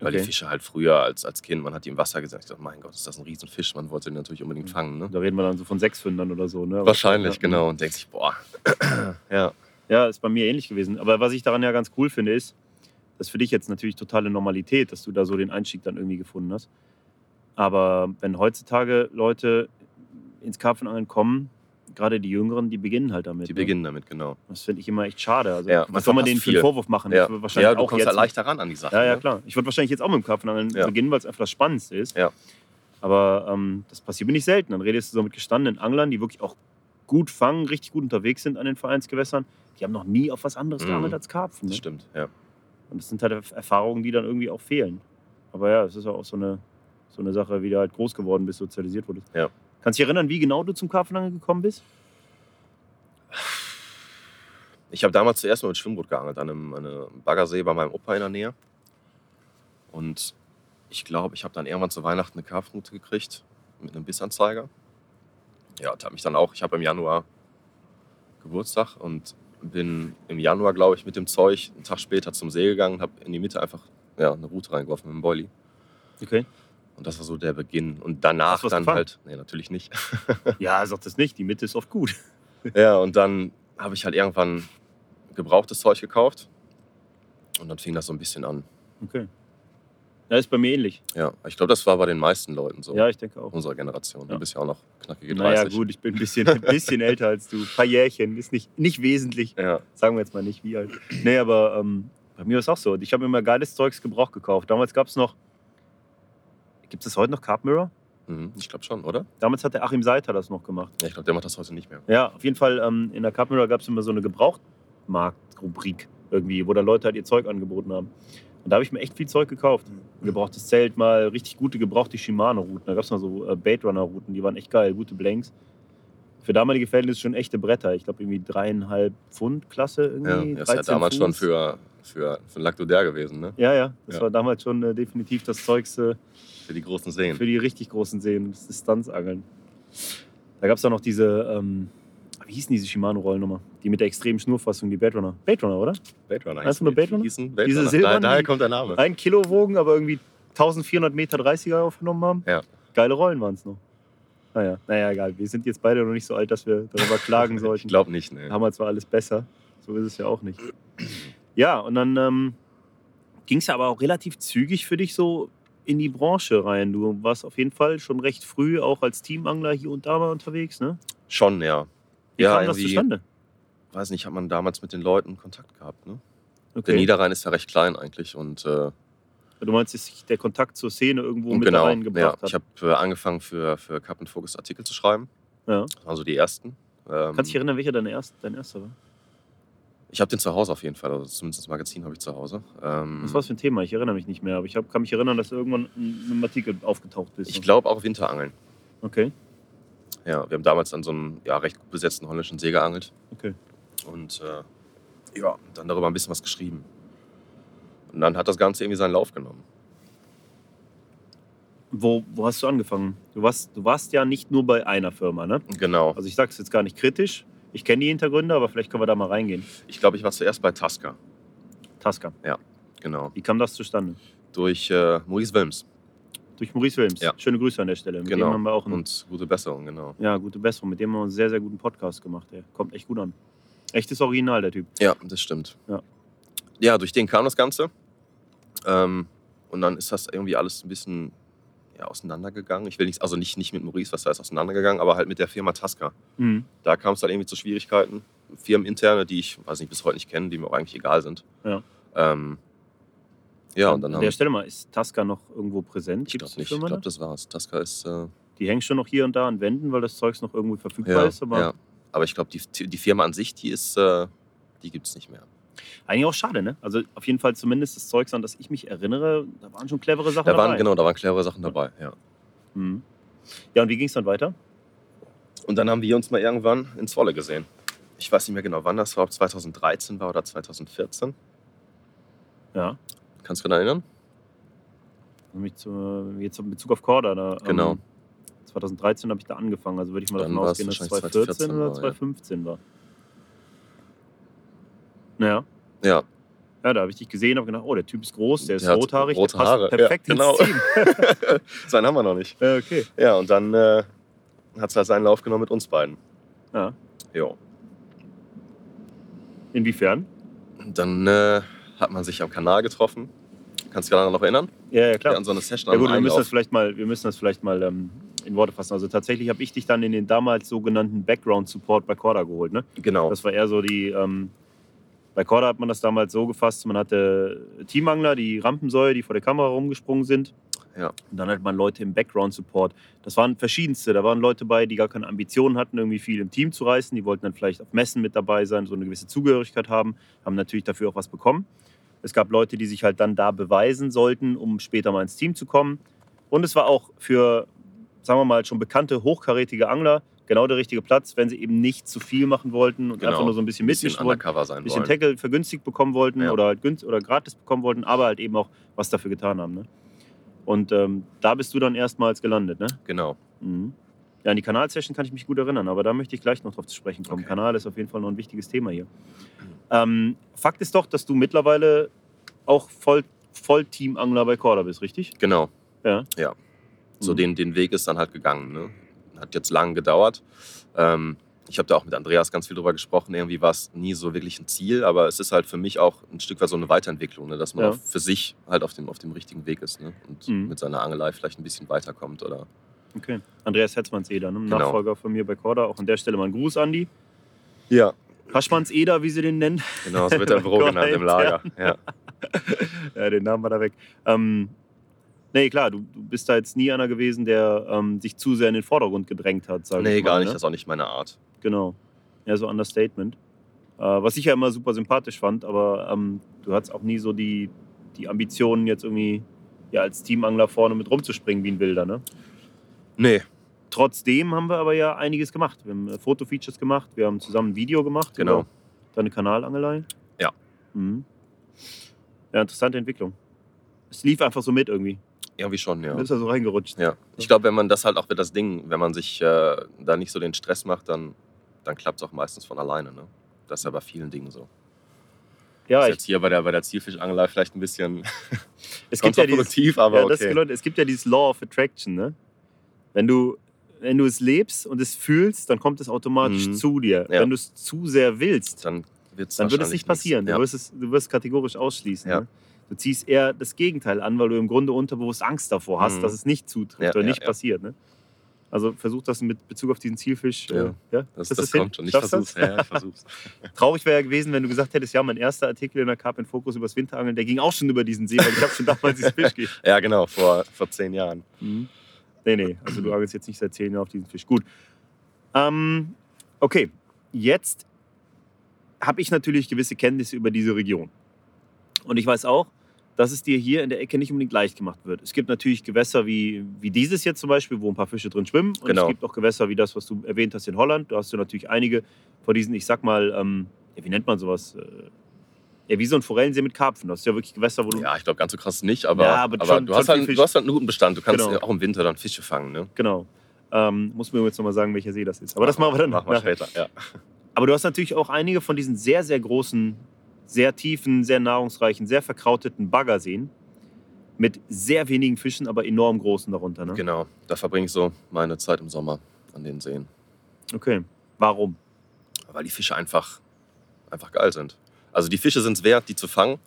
Speaker 2: Weil
Speaker 1: Okay.
Speaker 2: die Fische halt früher als, als Kind, man hat die im Wasser gesehen. Ich dachte, mein Gott, ist das ein Riesenfisch. Man wollte den natürlich unbedingt fangen. Ne?
Speaker 1: Da reden wir dann so von Sechsfündern oder so. Ne?
Speaker 2: Wahrscheinlich,
Speaker 1: ja.
Speaker 2: genau. Und denkt sich, boah. <clears throat> ja.
Speaker 1: Ja, ist bei mir ähnlich gewesen. Aber was ich daran ja ganz cool finde, ist, das ist für dich jetzt natürlich totale Normalität, dass du da so den Einstieg dann irgendwie gefunden hast. Aber wenn heutzutage Leute ins Karpfenangeln kommen, gerade die Jüngeren, die beginnen halt damit.
Speaker 2: Die
Speaker 1: ne?
Speaker 2: beginnen damit, genau.
Speaker 1: Das finde ich immer echt schade. Also,
Speaker 2: Ja, man
Speaker 1: was soll man denen für einen
Speaker 2: viel.
Speaker 1: Vorwurf machen?
Speaker 2: Ja,
Speaker 1: Ich wahrscheinlich
Speaker 2: ja du
Speaker 1: auch
Speaker 2: kommst
Speaker 1: jetzt
Speaker 2: ja leichter ran an die Sache.
Speaker 1: Ja, ja,
Speaker 2: ne?
Speaker 1: klar. Ich würde wahrscheinlich jetzt auch mit dem Karpfenangeln
Speaker 2: Ja.
Speaker 1: beginnen, weil es einfach das Spannendste ist.
Speaker 2: Ja.
Speaker 1: Aber ähm, das passiert mir nicht selten. Dann redest du so mit gestandenen Anglern, die wirklich auch gut fangen, richtig gut unterwegs sind an den Vereinsgewässern. Die haben noch nie auf was anderes
Speaker 2: Mhm.
Speaker 1: geangelt als Karpfen.
Speaker 2: Das
Speaker 1: Ne?
Speaker 2: stimmt, ja.
Speaker 1: Und das sind halt Erfahrungen, die dann irgendwie auch fehlen. Aber ja, es ist auch so eine, so eine Sache, wie du halt groß geworden bist, sozialisiert wurdest.
Speaker 2: Ja.
Speaker 1: Kannst du dich erinnern, wie genau du zum Karpfenangeln gekommen bist?
Speaker 2: Ich habe damals zuerst mal mit Schwimmboot geangelt, an einem, an einem Baggersee bei meinem Opa in der Nähe. Und ich glaube, ich habe dann irgendwann zu Weihnachten eine Karpfenrute gekriegt mit einem Bissanzeiger. Ja, und habe mich dann auch, ich habe im Januar Geburtstag und bin im Januar, glaube ich, mit dem Zeug einen Tag später zum See gegangen und habe in die Mitte einfach ja, eine Rute reingeworfen mit dem Boilie.
Speaker 1: Okay.
Speaker 2: Und das war so der Beginn. Und danach dann
Speaker 1: gefangen?
Speaker 2: halt, nee, natürlich nicht. <laughs>
Speaker 1: Ja, sag das nicht. Die Mitte ist oft gut.
Speaker 2: Ja, und dann habe ich halt irgendwann gebrauchtes Zeug gekauft. Und dann fing das so ein bisschen an.
Speaker 1: Okay. Ja, ist bei mir ähnlich.
Speaker 2: Ja, ich glaube, das war bei den meisten Leuten so.
Speaker 1: Ja, ich denke auch.
Speaker 2: Unserer Generation.
Speaker 1: Ja.
Speaker 2: Du bist ja auch noch knackige 30.
Speaker 1: Naja, gut, ich bin ein bisschen, ein bisschen älter als du. Ein paar Jährchen. Ist nicht, nicht wesentlich.
Speaker 2: Ja,
Speaker 1: Sagen wir jetzt mal nicht wie alt. Nee, aber ähm, bei mir ist auch so. Ich habe immer geiles Zeugs Gebrauch gekauft. Damals gab es noch. Gibt es heute noch Carp Mirror?
Speaker 2: mhm, ich glaube schon, oder?
Speaker 1: Damals hat der Achim Seiter das noch gemacht.
Speaker 2: Ja, ich glaube, der macht das heute nicht mehr.
Speaker 1: Ja, auf jeden Fall ähm, in der Carp Mirror gab es immer so eine Gebrauchtmarkt-Rubrik irgendwie, wo da Leute halt ihr Zeug angeboten haben. Und da habe ich mir echt viel Zeug gekauft. Ein gebrauchtes Zelt mal, richtig gute gebrauchte Shimano-Routen. Da gab es mal so äh, Bait Runner-Routen, die waren echt geil, gute Blanks. Für damalige Verhältnisse schon echte Bretter. Ich glaube irgendwie dreieinhalb Pfund Klasse
Speaker 2: Ja,
Speaker 1: irgendwie.
Speaker 2: das ist ja
Speaker 1: 13
Speaker 2: damals schon
Speaker 1: Fuß.
Speaker 2: für, für, für Lactoder gewesen, ne?
Speaker 1: Ja, ja, das
Speaker 2: Ja.
Speaker 1: war damals schon äh, definitiv das Zeugs äh,
Speaker 2: Für die großen Seen.
Speaker 1: für die richtig großen Seen, das Distanzangeln. Da gab es auch noch diese, ähm, wie hießen diese Shimano-Rollnummer? Die mit der extremen Schnurfassung, die Baitrunner. Baitrunner, oder?
Speaker 2: Baitrunner.
Speaker 1: Weißt du nur Baitrunner?
Speaker 2: Diese
Speaker 1: Diese silbernen,
Speaker 2: Daher
Speaker 1: die-
Speaker 2: kommt der Name.
Speaker 1: Ein Kilo wogen, aber irgendwie 1400 Meter 30er aufgenommen haben.
Speaker 2: Ja.
Speaker 1: Geile Rollen waren es noch. Naja, naja, egal. Wir sind jetzt beide noch nicht so alt, dass wir darüber <laughs> klagen
Speaker 2: Ich
Speaker 1: sollten.
Speaker 2: glaube nicht, ne?
Speaker 1: Damals war alles besser. So ist es ja auch nicht. Ja, und dann ähm, ging es aber auch relativ zügig für dich so in die Branche rein. Du warst auf jeden Fall schon recht früh auch als Teamangler hier und da mal unterwegs, ne?
Speaker 2: Schon, ja.
Speaker 1: Wie
Speaker 2: ja,
Speaker 1: kam das zustande?
Speaker 2: weiß nicht, hat man damals mit den Leuten Kontakt gehabt, ne? Der
Speaker 1: Okay.
Speaker 2: Niederrhein ist ja recht klein eigentlich und äh,
Speaker 1: Du meinst, dass sich der Kontakt zur Szene irgendwo mit
Speaker 2: genau,
Speaker 1: da
Speaker 2: ja.
Speaker 1: reingebracht
Speaker 2: Ich
Speaker 1: hat?
Speaker 2: habe äh, angefangen für, für Cup Focus Artikel zu schreiben.
Speaker 1: Ja.
Speaker 2: Das waren so die ersten. Ähm,
Speaker 1: Kannst du dich erinnern, welcher dein, erst, dein erster war?
Speaker 2: ich habe den zu Hause auf jeden Fall, also zumindest das Magazin habe ich zu Hause. Ähm,
Speaker 1: Was war das für ein Thema? Ich erinnere mich nicht mehr, aber ich hab, kann mich erinnern, dass du irgendwann in einem Artikel aufgetaucht bist.
Speaker 2: ich glaube auch Winterangeln.
Speaker 1: Okay,
Speaker 2: Ja, wir haben damals an so einem ja, recht gut besetzten holländischen See geangelt
Speaker 1: okay.
Speaker 2: und äh, ja, dann darüber ein bisschen was geschrieben. Und dann hat das Ganze irgendwie seinen Lauf genommen.
Speaker 1: Wo, wo hast du angefangen? Du warst, du warst ja nicht nur bei einer Firma, ne?
Speaker 2: Genau.
Speaker 1: Also ich sage es jetzt gar nicht kritisch. Ich kenne die Hintergründe, aber vielleicht können wir da mal reingehen.
Speaker 2: Ich glaube, ich war zuerst bei Tasca.
Speaker 1: Tasca.
Speaker 2: Genau.
Speaker 1: Wie kam das zustande?
Speaker 2: Durch äh, Maurice Wilms.
Speaker 1: Durch Maurice Wilms.
Speaker 2: Ja.
Speaker 1: Schöne Grüße an der Stelle. Mit
Speaker 2: Genau.
Speaker 1: dem haben wir auch einen,
Speaker 2: Und gute Besserung, genau.
Speaker 1: ja, gute Besserung. Mit dem haben wir einen sehr, sehr guten Podcast gemacht. Der kommt echt gut an. Echtes Original, der Typ.
Speaker 2: Ja, das stimmt.
Speaker 1: Ja.
Speaker 2: Ja, durch den kam das Ganze. Ähm, und dann ist das irgendwie alles ein bisschen ja, auseinandergegangen. Ich will nicht, also nicht, nicht mit Maurice, was heißt auseinandergegangen, aber halt mit der Firma Tasca.
Speaker 1: Mhm.
Speaker 2: Da kam es dann irgendwie zu Schwierigkeiten. Firmeninterne, die ich, weiß nicht, bis heute nicht kenne, die mir auch eigentlich egal sind.
Speaker 1: Ja.
Speaker 2: Ähm, ja, und dann
Speaker 1: an der Stelle mal, ist Tasca noch irgendwo präsent?
Speaker 2: ich
Speaker 1: Gibt's
Speaker 2: glaube nicht,
Speaker 1: Firma
Speaker 2: ich glaube, das war's. Tasca ist, äh,
Speaker 1: Die hängt schon noch hier und da an Wänden, weil das Zeugs noch irgendwo verfügbar
Speaker 2: ja,
Speaker 1: ist. Aber
Speaker 2: ja. Aber ich glaube, die, die Firma an sich, die ist, äh, die gibt es nicht mehr.
Speaker 1: Eigentlich auch schade, ne? Also auf jeden Fall zumindest das Zeugs, an das ich mich erinnere, da waren schon clevere Sachen
Speaker 2: Da
Speaker 1: dabei.
Speaker 2: waren, genau, da waren clevere Sachen dabei, ja.
Speaker 1: Mhm. Ja, und wie ging es dann weiter?
Speaker 2: Und dann haben wir uns mal irgendwann in Zwolle gesehen. Ich weiß nicht mehr genau, wann das war, ob 2013 war oder 2014.
Speaker 1: Ja.
Speaker 2: Kannst du dich erinnern?
Speaker 1: Mich zu, jetzt in Bezug auf Corda. Da,
Speaker 2: Genau.
Speaker 1: Ähm, 2013 habe ich da angefangen, also würde ich mal
Speaker 2: Dann
Speaker 1: davon
Speaker 2: war
Speaker 1: ausgehen, dass es
Speaker 2: wahrscheinlich
Speaker 1: 2014 oder
Speaker 2: 2014
Speaker 1: 2015 war. Naja.
Speaker 2: Ja,
Speaker 1: Ja, da habe ich dich gesehen und habe gedacht, oh, der Typ ist groß, der ist
Speaker 2: Der
Speaker 1: rothaarig,
Speaker 2: rote
Speaker 1: der passt
Speaker 2: Haare.
Speaker 1: perfekt
Speaker 2: Ja,
Speaker 1: ins
Speaker 2: genau.
Speaker 1: Team. <laughs>
Speaker 2: seinen haben wir noch nicht.
Speaker 1: Ja, okay.
Speaker 2: Ja, und dann äh, hat es halt seinen Lauf genommen mit uns beiden.
Speaker 1: Ja.
Speaker 2: Jo.
Speaker 1: Inwiefern?
Speaker 2: Dann äh, hat man sich am Kanal getroffen. Kannst du dich daran noch erinnern?
Speaker 1: Ja, ja,
Speaker 2: Ja,
Speaker 1: klar.
Speaker 2: an so eine Session
Speaker 1: Ja gut, wir müssen das vielleicht mal, wir müssen das vielleicht mal ähm, in Worte fassen. Also tatsächlich habe ich dich dann in den damals sogenannten Background Support bei Corda geholt. Ne?
Speaker 2: Genau.
Speaker 1: Das war eher so die. Ähm, bei Corda hat man das damals so gefasst: man hatte Teamangler, die Rampensäue, die vor der Kamera rumgesprungen sind.
Speaker 2: Ja.
Speaker 1: Und dann hat man Leute im Background Support. Das waren verschiedenste. Da waren Leute bei, die gar keine Ambitionen hatten, irgendwie viel im Team zu reißen. Die wollten dann vielleicht auf Messen mit dabei sein, so eine gewisse Zugehörigkeit haben, haben natürlich dafür auch was bekommen. Es gab Leute, die sich halt dann da beweisen sollten, um später mal ins Team zu kommen. Und es war auch für, sagen wir mal, schon bekannte, hochkarätige Angler genau der richtige Platz, wenn sie eben nicht zu viel machen wollten und
Speaker 2: Genau.
Speaker 1: einfach nur so ein bisschen
Speaker 2: ein bisschen
Speaker 1: mitmischen wollten,
Speaker 2: undercover sein
Speaker 1: ein bisschen
Speaker 2: wollen.
Speaker 1: Tackle vergünstigt bekommen wollten
Speaker 2: Ja.
Speaker 1: oder halt günst oder gratis bekommen wollten, aber halt eben auch was dafür getan haben. Ne? Und ähm, da bist du dann erstmals gelandet, ne?
Speaker 2: Genau.
Speaker 1: Mhm. Ja, an die Kanalsession kann ich mich gut erinnern, aber da möchte ich gleich noch drauf zu sprechen kommen.
Speaker 2: Okay.
Speaker 1: Kanal ist auf jeden Fall noch ein wichtiges Thema hier. Ähm, Fakt ist doch, dass du mittlerweile auch voll, voll Teamangler bei Corda bist, richtig?
Speaker 2: Genau.
Speaker 1: Ja.
Speaker 2: Ja. So
Speaker 1: Mhm.
Speaker 2: den, den Weg ist dann halt gegangen. Ne? Hat jetzt lang gedauert. Ähm, ich habe da auch mit Andreas ganz viel drüber gesprochen. Irgendwie war es nie so wirklich ein Ziel, aber es ist halt für mich auch ein Stück weit so eine Weiterentwicklung, ne? dass man
Speaker 1: Ja.
Speaker 2: für sich halt auf dem, auf dem richtigen Weg ist ne? und
Speaker 1: Mhm.
Speaker 2: mit seiner Angelei vielleicht ein bisschen weiterkommt. Oder
Speaker 1: Okay. Andreas Hetzmanns-Eder, ne?
Speaker 2: Genau.
Speaker 1: Nachfolger von mir bei Corda. Auch an der Stelle mal ein Gruß, Andi.
Speaker 2: ja,
Speaker 1: Haschmanns-Eder, wie sie den nennen.
Speaker 2: genau, so wird er im Büro genannt im Lager. Ja. <laughs>
Speaker 1: ja, den Namen war da weg. Ähm, nee, klar, du, du bist da jetzt nie einer gewesen, der ähm, sich zu sehr in den Vordergrund gedrängt hat, sag
Speaker 2: Nee,
Speaker 1: ich mal.
Speaker 2: gar nicht.
Speaker 1: Ne?
Speaker 2: Das ist auch nicht meine Art.
Speaker 1: Genau. Ja, so Understatement. Äh, was ich ja immer super sympathisch fand, aber ähm, du hattest auch nie so die, die Ambitionen, jetzt irgendwie ja, als Teamangler vorne mit rumzuspringen wie ein Wilder. Ne?
Speaker 2: Nee,
Speaker 1: Trotzdem haben wir aber ja einiges gemacht. Wir haben äh, Fotofeatures gemacht, wir haben zusammen ein Video gemacht.
Speaker 2: Genau.
Speaker 1: Deine Kanalangelei.
Speaker 2: Ja.
Speaker 1: Mhm. Ja, interessante Entwicklung. Es lief einfach so mit irgendwie.
Speaker 2: Irgendwie schon, ja.
Speaker 1: Du bist da so reingerutscht.
Speaker 2: Ja, ich glaube, wenn man das halt auch wird das Ding, wenn man sich äh, da nicht so den Stress macht, dann, dann klappt es auch meistens von alleine. Ne? Das ist ja bei vielen Dingen so.
Speaker 1: Ja,
Speaker 2: ist
Speaker 1: ich,
Speaker 2: jetzt hier bei der, bei der Zielfischangelei vielleicht ein bisschen <laughs>
Speaker 1: es gibt ja dieses,
Speaker 2: aber
Speaker 1: ja, das,
Speaker 2: okay.
Speaker 1: Leute, es gibt ja dieses Law of Attraction. Ne? Wenn, du, wenn du es lebst und es fühlst, dann kommt es automatisch
Speaker 2: Mhm.
Speaker 1: zu dir.
Speaker 2: Ja.
Speaker 1: Wenn du es zu sehr willst,
Speaker 2: Dann, wird's
Speaker 1: dann wird es nicht passieren.
Speaker 2: nichts.
Speaker 1: Du, wirst es, du wirst kategorisch ausschließen.
Speaker 2: Ja.
Speaker 1: Ne? Du ziehst eher das Gegenteil an, weil du im Grunde unterbewusst Angst davor hast,
Speaker 2: Mhm.
Speaker 1: dass es nicht zutrifft
Speaker 2: Ja,
Speaker 1: oder
Speaker 2: ja,
Speaker 1: nicht
Speaker 2: ja.
Speaker 1: passiert. Ne? Also versuch das mit Bezug auf diesen Zielfisch.
Speaker 2: Ja.
Speaker 1: äh, ja?
Speaker 2: Das,
Speaker 1: Kriegst
Speaker 2: das
Speaker 1: du's hin?
Speaker 2: kommt schon. Ich
Speaker 1: Schaffst
Speaker 2: versuch's.
Speaker 1: das?
Speaker 2: Ja, ich versuch's. <laughs>
Speaker 1: Traurig wäre ja gewesen, wenn du gesagt hättest, ja, mein erster Artikel in der Carp in Focus über das Winterangeln, der ging auch schon über diesen See, weil ich habe schon damals diesen Fisch ge <laughs>
Speaker 2: ja, genau, vor, vor zehn Jahren.
Speaker 1: Mhm. Nee, nee, also du angelst jetzt nicht seit zehn Jahren auf diesen Fisch. Gut. Ähm, okay, jetzt habe ich natürlich gewisse Kenntnisse über diese Region. Und ich weiß auch, dass es dir hier in der Ecke nicht unbedingt leicht gemacht wird. Es gibt natürlich Gewässer wie, wie dieses jetzt zum Beispiel, wo ein paar Fische drin schwimmen. Und
Speaker 2: Genau.
Speaker 1: es gibt auch Gewässer wie das, was du erwähnt hast in Holland. Da hast du natürlich einige von diesen, ich sag mal, ähm, ja, wie nennt man sowas? Äh, ja, wie so ein Forellensee mit Karpfen. Das ist ja wirklich Gewässer, wo du
Speaker 2: Ja, ich glaube, ganz so krass nicht, aber,
Speaker 1: Ja, aber
Speaker 2: aber,
Speaker 1: schon-
Speaker 2: du,
Speaker 1: schon
Speaker 2: hast halt, du hast halt einen guten Bestand. Du kannst
Speaker 1: Genau.
Speaker 2: ja auch im Winter dann Fische fangen. Ne?
Speaker 1: Genau. Ähm, muss mir jetzt nochmal sagen, welcher See das ist. Aber das machen wir dann
Speaker 2: Machen wir
Speaker 1: nachher.
Speaker 2: später. Ja.
Speaker 1: Aber du hast natürlich auch einige von diesen sehr, sehr großen, sehr tiefen, sehr nahrungsreichen, sehr verkrauteten Baggerseen mit sehr wenigen Fischen, aber enorm großen darunter. Ne?
Speaker 2: Genau, da verbringe ich so meine Zeit im Sommer an den Seen.
Speaker 1: Okay. Warum?
Speaker 2: Weil die Fische einfach, einfach geil sind. Also die Fische sind es wert, die zu fangen.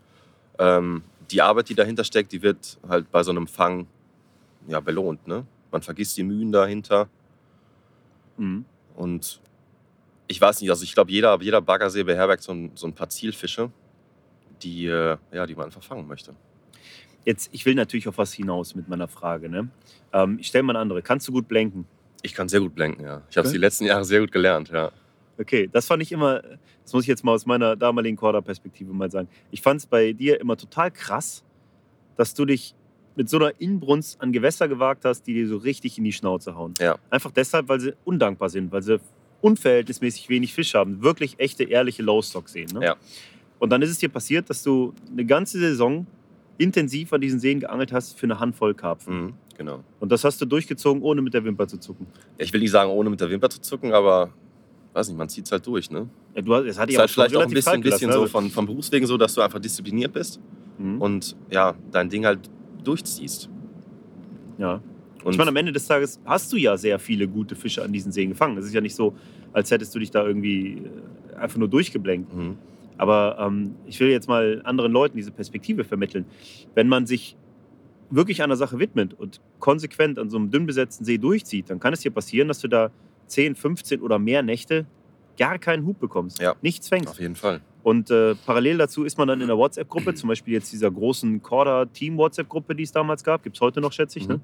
Speaker 2: Ähm, die Arbeit, die dahinter steckt, die wird halt bei so einem Fang ja, belohnt. Ne? Man vergisst die Mühen dahinter.
Speaker 1: Mhm.
Speaker 2: Und ich weiß nicht, also ich glaube, jeder, jeder Baggersee beherbergt so ein, so ein paar Zielfische, die, äh, ja, die man einfach fangen möchte.
Speaker 1: Jetzt, ich will natürlich auf was hinaus mit meiner Frage. Ne? Ähm, ich stelle mal eine andere. Kannst du gut blenken?
Speaker 2: Ich kann sehr gut blenken, ja. Ich habe es
Speaker 1: Okay.
Speaker 2: die letzten Jahre sehr gut gelernt, ja.
Speaker 1: Okay, das fand ich immer, das muss ich jetzt mal aus meiner damaligen Korda-Perspektive mal sagen. Ich fand es bei dir immer total krass, dass du dich mit so einer Inbrunst an Gewässer gewagt hast, die dir so richtig in die Schnauze hauen.
Speaker 2: Ja.
Speaker 1: Einfach deshalb, weil sie undankbar sind, weil sie unverhältnismäßig wenig Fisch haben, wirklich echte, ehrliche Low-Stock sehen. Ne?
Speaker 2: Ja.
Speaker 1: Und dann ist es dir passiert, dass du eine ganze Saison intensiv an diesen Seen geangelt hast für eine Handvoll Karpfen.
Speaker 2: Mhm, genau.
Speaker 1: Und das hast du durchgezogen, ohne mit der Wimper zu zucken.
Speaker 2: Ja, Ich will nicht sagen, ohne mit der Wimper zu zucken, aber weiß nicht, man zieht es halt durch. Ne?
Speaker 1: Ja, du hast, das hat
Speaker 2: Ist
Speaker 1: dich
Speaker 2: halt vielleicht auch ein bisschen, bisschen so
Speaker 1: ne?
Speaker 2: von, vom Berufswegen so, dass du einfach diszipliniert bist
Speaker 1: Mhm.
Speaker 2: und ja, dein Ding halt durchziehst.
Speaker 1: Ja.
Speaker 2: Und
Speaker 1: ich meine, am Ende des Tages hast du ja sehr viele gute Fische an diesen Seen gefangen. Es ist ja nicht so, als hättest du dich da irgendwie äh, einfach nur durchgeblenkt.
Speaker 2: mhm.
Speaker 1: Aber ähm, ich will jetzt mal anderen Leuten diese Perspektive vermitteln. Wenn man sich wirklich einer Sache widmet und konsequent an so einem dünn besetzten See durchzieht, dann kann es dir passieren, dass du da 10, 15 oder mehr Nächte gar keinen Hub bekommst.
Speaker 2: Ja.
Speaker 1: Nichts fängst.
Speaker 2: auf jeden Fall.
Speaker 1: Und äh, parallel dazu ist man dann in der WhatsApp-Gruppe, zum Beispiel jetzt dieser großen Corda-Team-WhatsApp-Gruppe, die es damals gab, gibt es heute noch, schätze ich, ne?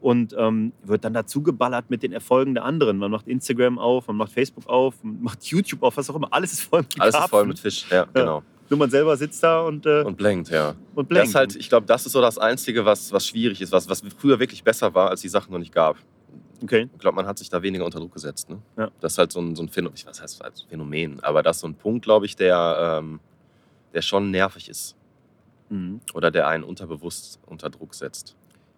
Speaker 1: Und ähm, wird dann dazu geballert mit den Erfolgen der anderen. Man macht Instagram auf, man macht Facebook auf, man macht YouTube auf, was auch immer. Alles ist voll mit
Speaker 2: Alles ist voll
Speaker 1: Karpfen.
Speaker 2: mit Fisch, ja, genau.
Speaker 1: Nur man selber sitzt da und, äh,
Speaker 2: Und blenkt, ja.
Speaker 1: und
Speaker 2: Das
Speaker 1: blenkt.
Speaker 2: ist halt, ich glaube, das ist so das Einzige, was, was schwierig ist, was, was früher wirklich besser war, als die Sachen noch nicht gab.
Speaker 1: okay.
Speaker 2: Ich glaube, man hat sich da weniger unter Druck gesetzt. Ne?
Speaker 1: Ja.
Speaker 2: Das ist halt so ein, so ein Phänomen, ich weiß, heißt als Phänomen, aber das ist so ein Punkt, glaube ich, der, ähm, der schon nervig ist
Speaker 1: Mhm.
Speaker 2: oder der einen unterbewusst unter Druck setzt.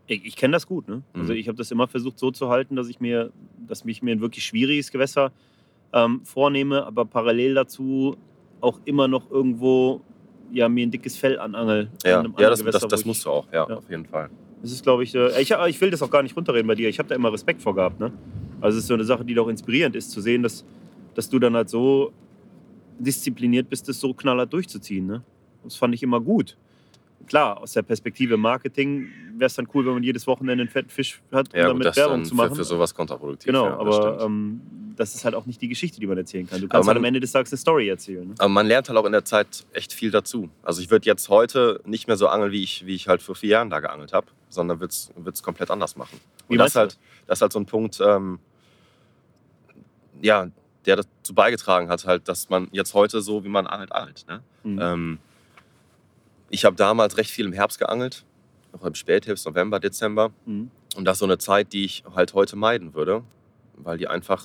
Speaker 1: Ich, ich kenne das gut. Ne? Also
Speaker 2: Mhm.
Speaker 1: ich habe das immer versucht so zu halten, dass ich mir, dass mich mir ein wirklich schwieriges Gewässer ähm, vornehme, aber parallel dazu auch immer noch irgendwo ja, mir ein dickes Fell anangel.
Speaker 2: Ja, ja das,
Speaker 1: Gewässer,
Speaker 2: das, das
Speaker 1: ich-
Speaker 2: musst du auch, ja,
Speaker 1: Ja.
Speaker 2: auf jeden Fall.
Speaker 1: Das ist, glaube ich, äh, ich, ich will das auch gar nicht runterreden bei dir. Ich habe da immer Respekt vor gehabt. Ne? Also es ist so eine Sache, die doch inspirierend ist, zu sehen, dass, dass du dann halt so diszipliniert bist, das so knallhart durchzuziehen. Ne? Das fand ich immer gut. Klar, aus der Perspektive Marketing wäre es dann cool, wenn man jedes Wochenende einen fetten Fisch hat, um
Speaker 2: Ja,
Speaker 1: damit
Speaker 2: das
Speaker 1: Werbung zu machen.
Speaker 2: für, für sowas kontraproduktiv.
Speaker 1: genau,
Speaker 2: ja, das
Speaker 1: aber
Speaker 2: stimmt.
Speaker 1: ähm, das ist halt auch nicht die Geschichte, die man erzählen kann. Du kannst
Speaker 2: man-
Speaker 1: halt am Ende des Tages eine Story erzählen. Ne?
Speaker 2: Aber man lernt halt auch in der Zeit echt viel dazu. Also ich würde jetzt heute nicht mehr so angeln, wie ich, wie ich halt vor vier Jahren da geangelt habe, sondern würde es komplett anders machen.
Speaker 1: Wie
Speaker 2: Und das
Speaker 1: meinst
Speaker 2: ist, halt, das ist halt so ein Punkt, ähm, ja, der dazu beigetragen hat, halt, dass man jetzt heute so, wie man angelt, angelt. Ne?
Speaker 1: Mhm.
Speaker 2: Ähm, ich habe damals recht viel im Herbst geangelt, auch im Spätherbst, November, Dezember.
Speaker 1: Mhm.
Speaker 2: Und das ist so eine Zeit, die ich halt heute meiden würde, weil die einfach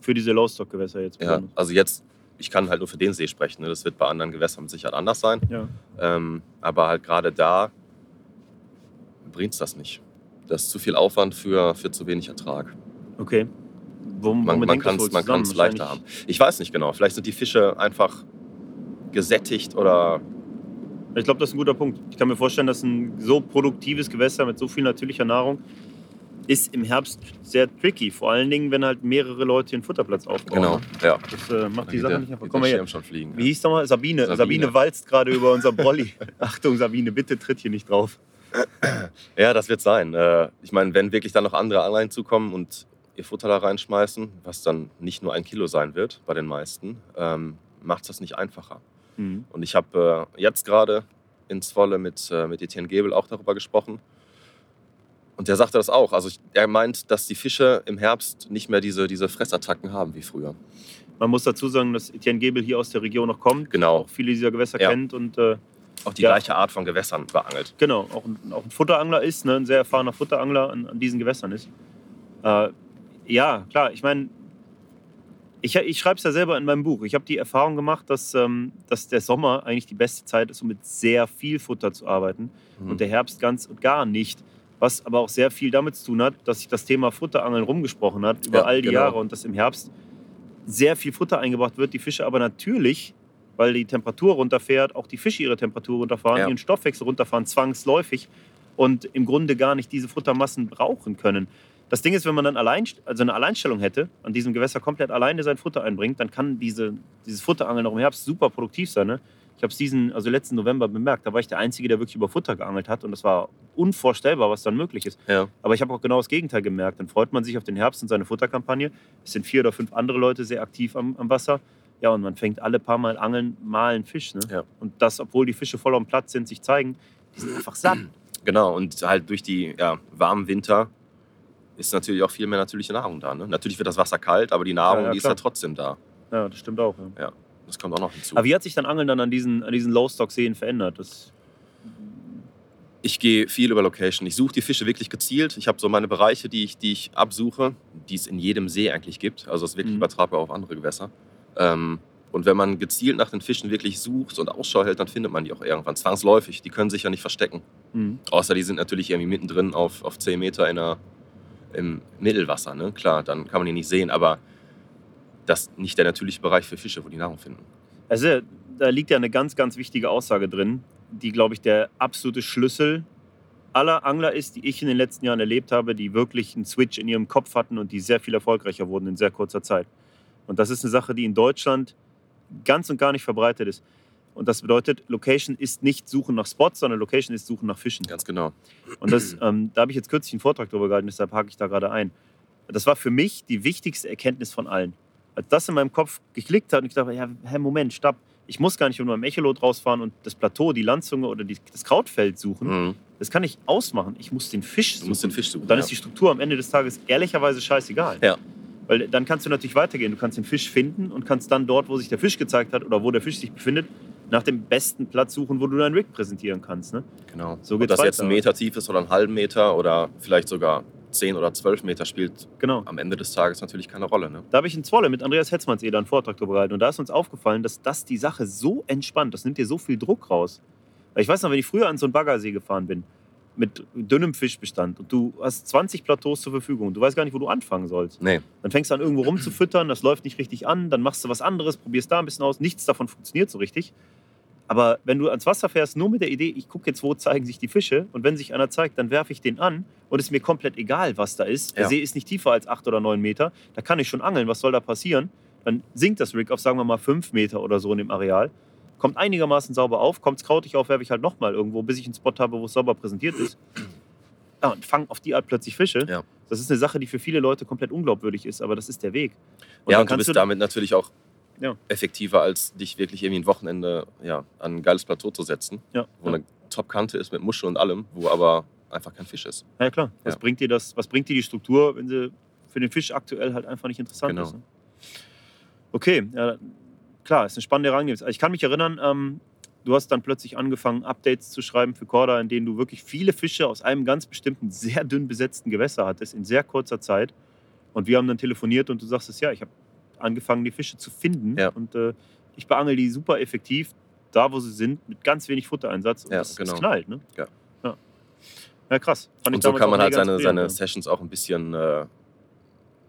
Speaker 1: Für diese Lowstock-Gewässer jetzt.
Speaker 2: ja,
Speaker 1: besonders.
Speaker 2: also jetzt, ich kann halt nur für den See sprechen. Ne? Das wird bei anderen Gewässern mit Sicherheit anders sein.
Speaker 1: Ja.
Speaker 2: Ähm, aber halt gerade da bringt es das nicht. Das ist zu viel Aufwand für, für zu wenig Ertrag.
Speaker 1: Okay. Wo,
Speaker 2: Man, man kann es leichter haben. Ich weiß nicht genau. Vielleicht sind die Fische einfach gesättigt oder
Speaker 1: Ich glaube, das ist ein guter Punkt. Ich kann mir vorstellen, dass ein so produktives Gewässer mit so viel natürlicher Nahrung ist im Herbst sehr tricky. Vor allen Dingen, wenn halt mehrere Leute den Futterplatz aufbauen.
Speaker 2: genau. Ja.
Speaker 1: Das äh, macht die Sache nicht einfach. Komm mal.
Speaker 2: Schirm schon fliegen.
Speaker 1: Wie hieß nochmal? Sabine. Sabine.
Speaker 2: Sabine.
Speaker 1: walzt gerade über unser Brolli. <laughs> Achtung, Sabine, bitte tritt hier nicht drauf. <clears throat>
Speaker 2: Ja, das wird sein. Äh, Ich meine, wenn wirklich dann noch andere Angler hinzukommen und ihr Futter da reinschmeißen, was dann nicht nur ein Kilo sein wird bei den meisten, ähm, macht das nicht einfacher.
Speaker 1: Mhm.
Speaker 2: Und ich habe äh, jetzt gerade in Zwolle mit, äh, mit Etienne Gebel auch darüber gesprochen. Und der sagte das auch. Also ich, er meint, dass die Fische im Herbst nicht mehr diese, diese Fressattacken haben wie früher.
Speaker 1: Man muss dazu sagen, dass Etienne Gebel hier aus der Region noch kommt,
Speaker 2: Genau.
Speaker 1: auch viele dieser Gewässer
Speaker 2: Ja.
Speaker 1: kennt und äh,
Speaker 2: Auch die
Speaker 1: Ja.
Speaker 2: gleiche Art von Gewässern beangelt.
Speaker 1: genau, auch ein, auch ein Futterangler ist, ne, ein sehr erfahrener Futterangler an, an diesen Gewässern ist. Äh, ja, klar, ich meine, ich, ich schreibe es ja selber in meinem Buch. Ich habe die Erfahrung gemacht, dass, ähm, dass der Sommer eigentlich die beste Zeit ist, um mit sehr viel Futter zu arbeiten
Speaker 2: Mhm.
Speaker 1: und der Herbst ganz und gar nicht. Was aber auch sehr viel damit zu tun hat, dass sich das Thema Futterangeln rumgesprochen hat über
Speaker 2: Ja,
Speaker 1: all die
Speaker 2: genau.
Speaker 1: Jahre und dass im Herbst sehr viel Futter eingebracht wird, die Fische aber natürlich, weil die Temperatur runterfährt, auch die Fische ihre Temperatur runterfahren,
Speaker 2: Ja.
Speaker 1: ihren Stoffwechsel runterfahren, zwangsläufig und im Grunde gar nicht diese Futtermassen brauchen können. Das Ding ist, wenn man dann allein, also eine Alleinstellung hätte, an diesem Gewässer komplett alleine sein Futter einbringt, dann kann diese, dieses Futterangeln auch im Herbst super produktiv sein. Ne? Ich habe es diesen, also letzten November bemerkt, da war ich der Einzige, der wirklich über Futter geangelt hat und das war unvorstellbar, was dann möglich ist.
Speaker 2: Ja.
Speaker 1: Aber ich habe auch genau das Gegenteil gemerkt. Dann freut man sich auf den Herbst und seine Futterkampagne. Es sind vier oder fünf andere Leute sehr aktiv am, am Wasser. Ja, und man fängt alle paar Mal angeln, mal einen Fisch. Ne?
Speaker 2: Ja.
Speaker 1: Und das, obwohl die Fische voll am Platz sind, sich zeigen, die sind einfach satt.
Speaker 2: Genau, und halt durch die ja, warmen Winter ist natürlich auch viel mehr natürliche Nahrung da. Ne? Natürlich wird das Wasser kalt, aber die Nahrung
Speaker 1: Ja, ja,
Speaker 2: die ist ja trotzdem da.
Speaker 1: Ja, das stimmt auch. Ja.
Speaker 2: Das kommt auch noch hinzu.
Speaker 1: Aber wie hat sich dann Angeln dann an diesen, an diesen Low-Stock-Seen verändert? Das,
Speaker 2: Ich gehe viel über Location. Ich suche die Fische wirklich gezielt. Ich habe so meine Bereiche, die ich, die ich absuche, die es in jedem See eigentlich gibt. Also das ist wirklich
Speaker 1: Mhm.
Speaker 2: übertragbar auf andere Gewässer. Ähm, und wenn man gezielt nach den Fischen wirklich sucht und Ausschau hält, dann findet man die auch irgendwann. Zwangsläufig. Die können sich ja nicht verstecken.
Speaker 1: Mhm.
Speaker 2: Außer die sind natürlich irgendwie mittendrin auf, auf 10 Meter in der, im Mittelwasser. Ne? Klar, dann kann man die nicht sehen. Aber das ist nicht der natürliche Bereich für Fische, wo die Nahrung finden.
Speaker 1: Also, da liegt ja eine ganz, ganz wichtige Aussage drin, die, glaube ich, der absolute Schlüssel aller Angler ist, die ich in den letzten Jahren erlebt habe, die wirklich einen Switch in ihrem Kopf hatten und die sehr viel erfolgreicher wurden in sehr kurzer Zeit. Und das ist eine Sache, die in Deutschland ganz und gar nicht verbreitet ist. Und das bedeutet, Location ist nicht Suchen nach Spots, sondern Location ist Suchen nach Fischen.
Speaker 2: Ganz genau.
Speaker 1: Und das, <clears throat> ähm, da habe ich jetzt kürzlich einen Vortrag darüber gehalten, deshalb hake ich da gerade ein. Das war für mich die wichtigste Erkenntnis von allen. Als das in meinem Kopf geklickt hat und ich dachte, ja, hä, Moment, stopp. Ich muss gar nicht nur im Echolot rausfahren und das Plateau, die Landzunge oder die, das Krautfeld suchen.
Speaker 2: Mhm.
Speaker 1: Das kann ich ausmachen. Ich muss den Fisch
Speaker 2: Du
Speaker 1: suchen.
Speaker 2: musst den Fisch suchen.
Speaker 1: Und dann
Speaker 2: ja.
Speaker 1: ist die Struktur am Ende des Tages ehrlicherweise scheißegal.
Speaker 2: Ja.
Speaker 1: Weil dann kannst du natürlich weitergehen. Du kannst den Fisch finden und kannst dann dort, wo sich der Fisch gezeigt hat oder wo der Fisch sich befindet, nach dem besten Platz suchen, wo du deinen Rig präsentieren kannst. Ne?
Speaker 2: Genau.
Speaker 1: So
Speaker 2: Ob das jetzt
Speaker 1: weiter.
Speaker 2: ein Meter tief ist oder einen halben Meter oder vielleicht sogar 10 oder 12 Meter spielt
Speaker 1: Genau.
Speaker 2: am Ende des Tages natürlich keine Rolle. Ne?
Speaker 1: Da habe ich in Zwolle mit Andreas Hetzmannseder einen Vortrag gehalten. Und da ist uns aufgefallen, dass das die Sache so entspannt, das nimmt dir so viel Druck raus. Ich weiß noch, wenn ich früher an so einen Baggersee gefahren bin, mit dünnem Fischbestand und du hast 20 Plateaus zur Verfügung und du weißt gar nicht, wo du anfangen sollst.
Speaker 2: Nee,
Speaker 1: Dann fängst du an, irgendwo rumzufüttern, das läuft nicht richtig an, dann machst du was anderes, probierst da ein bisschen aus, nichts davon funktioniert so richtig. Aber wenn du ans Wasser fährst, nur mit der Idee, ich gucke jetzt, wo zeigen sich die Fische und wenn sich einer zeigt, dann werfe ich den an und es ist mir komplett egal, was da ist. Der
Speaker 2: Ja.
Speaker 1: See ist nicht tiefer als acht oder neun Meter, da kann ich schon angeln, was soll da passieren? Dann sinkt das Rig auf, sagen wir mal, fünf Meter oder so in dem Areal, kommt einigermaßen sauber auf, kommt es krautig auf, werfe ich halt nochmal irgendwo, bis ich einen Spot habe, wo es sauber präsentiert ist. Ja, und fange auf die Art plötzlich Fische.
Speaker 2: Ja.
Speaker 1: Das ist eine Sache, die für viele Leute komplett unglaubwürdig ist, aber das ist der Weg.
Speaker 2: ja,
Speaker 1: dann
Speaker 2: und du bist damit natürlich auch
Speaker 1: Ja.
Speaker 2: effektiver, als dich wirklich irgendwie ein Wochenende ja, an ein geiles Plateau zu setzen,
Speaker 1: Ja.
Speaker 2: wo eine Top-Kante ist mit Muschel und allem, wo aber einfach kein Fisch ist.
Speaker 1: Ja klar. Was
Speaker 2: Ja.
Speaker 1: bringt dir das? Was bringt dir die Struktur, wenn sie für den Fisch aktuell halt einfach nicht interessant
Speaker 2: Genau.
Speaker 1: ist? Ne? Okay, ja, klar, ist eine spannende Herangehensweise. Ich kann mich erinnern, ähm, du hast dann plötzlich angefangen, Updates zu schreiben für Corda, in denen du wirklich viele Fische aus einem ganz bestimmten, sehr dünn besetzten Gewässer hattest, in sehr kurzer Zeit. Und wir haben dann telefoniert und du sagst es ja, ich habe angefangen, die Fische zu finden.
Speaker 2: Ja.
Speaker 1: Und äh, ich beangel die super effektiv, da wo sie sind, mit ganz wenig Futtereinsatz. Und
Speaker 2: Ja,
Speaker 1: das, das
Speaker 2: genau.
Speaker 1: knallt, ne?
Speaker 2: Ja.
Speaker 1: ja. Ja, krass. Fand
Speaker 2: Und so kann man halt seine, seine. Sessions auch ein bisschen äh,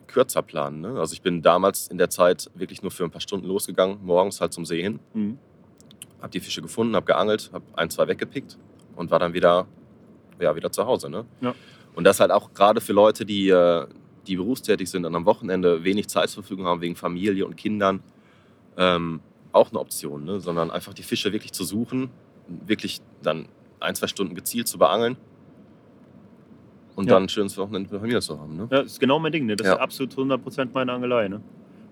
Speaker 2: kürzer planen. Ne? Also ich bin damals in der Zeit wirklich nur für ein paar Stunden losgegangen, morgens halt zum See hin,
Speaker 1: Mhm.
Speaker 2: habe die Fische gefunden, habe geangelt, habe ein, zwei weggepickt und war dann wieder, ja, wieder zu Hause. Ne?
Speaker 1: Ja.
Speaker 2: Und das halt auch gerade für Leute, die, äh, die berufstätig sind und am Wochenende wenig Zeit zur Verfügung haben wegen Familie und Kindern, ähm, auch eine Option. Ne? Sondern einfach die Fische wirklich zu suchen, wirklich dann ein, zwei Stunden gezielt zu beangeln und
Speaker 1: Ja.
Speaker 2: dann ein schönes Wochenende mit der Familie zu haben. Ne?
Speaker 1: Ja, das ist genau mein Ding. Ne? Das
Speaker 2: Ja.
Speaker 1: ist absolut 100% meine Angelei. Ne?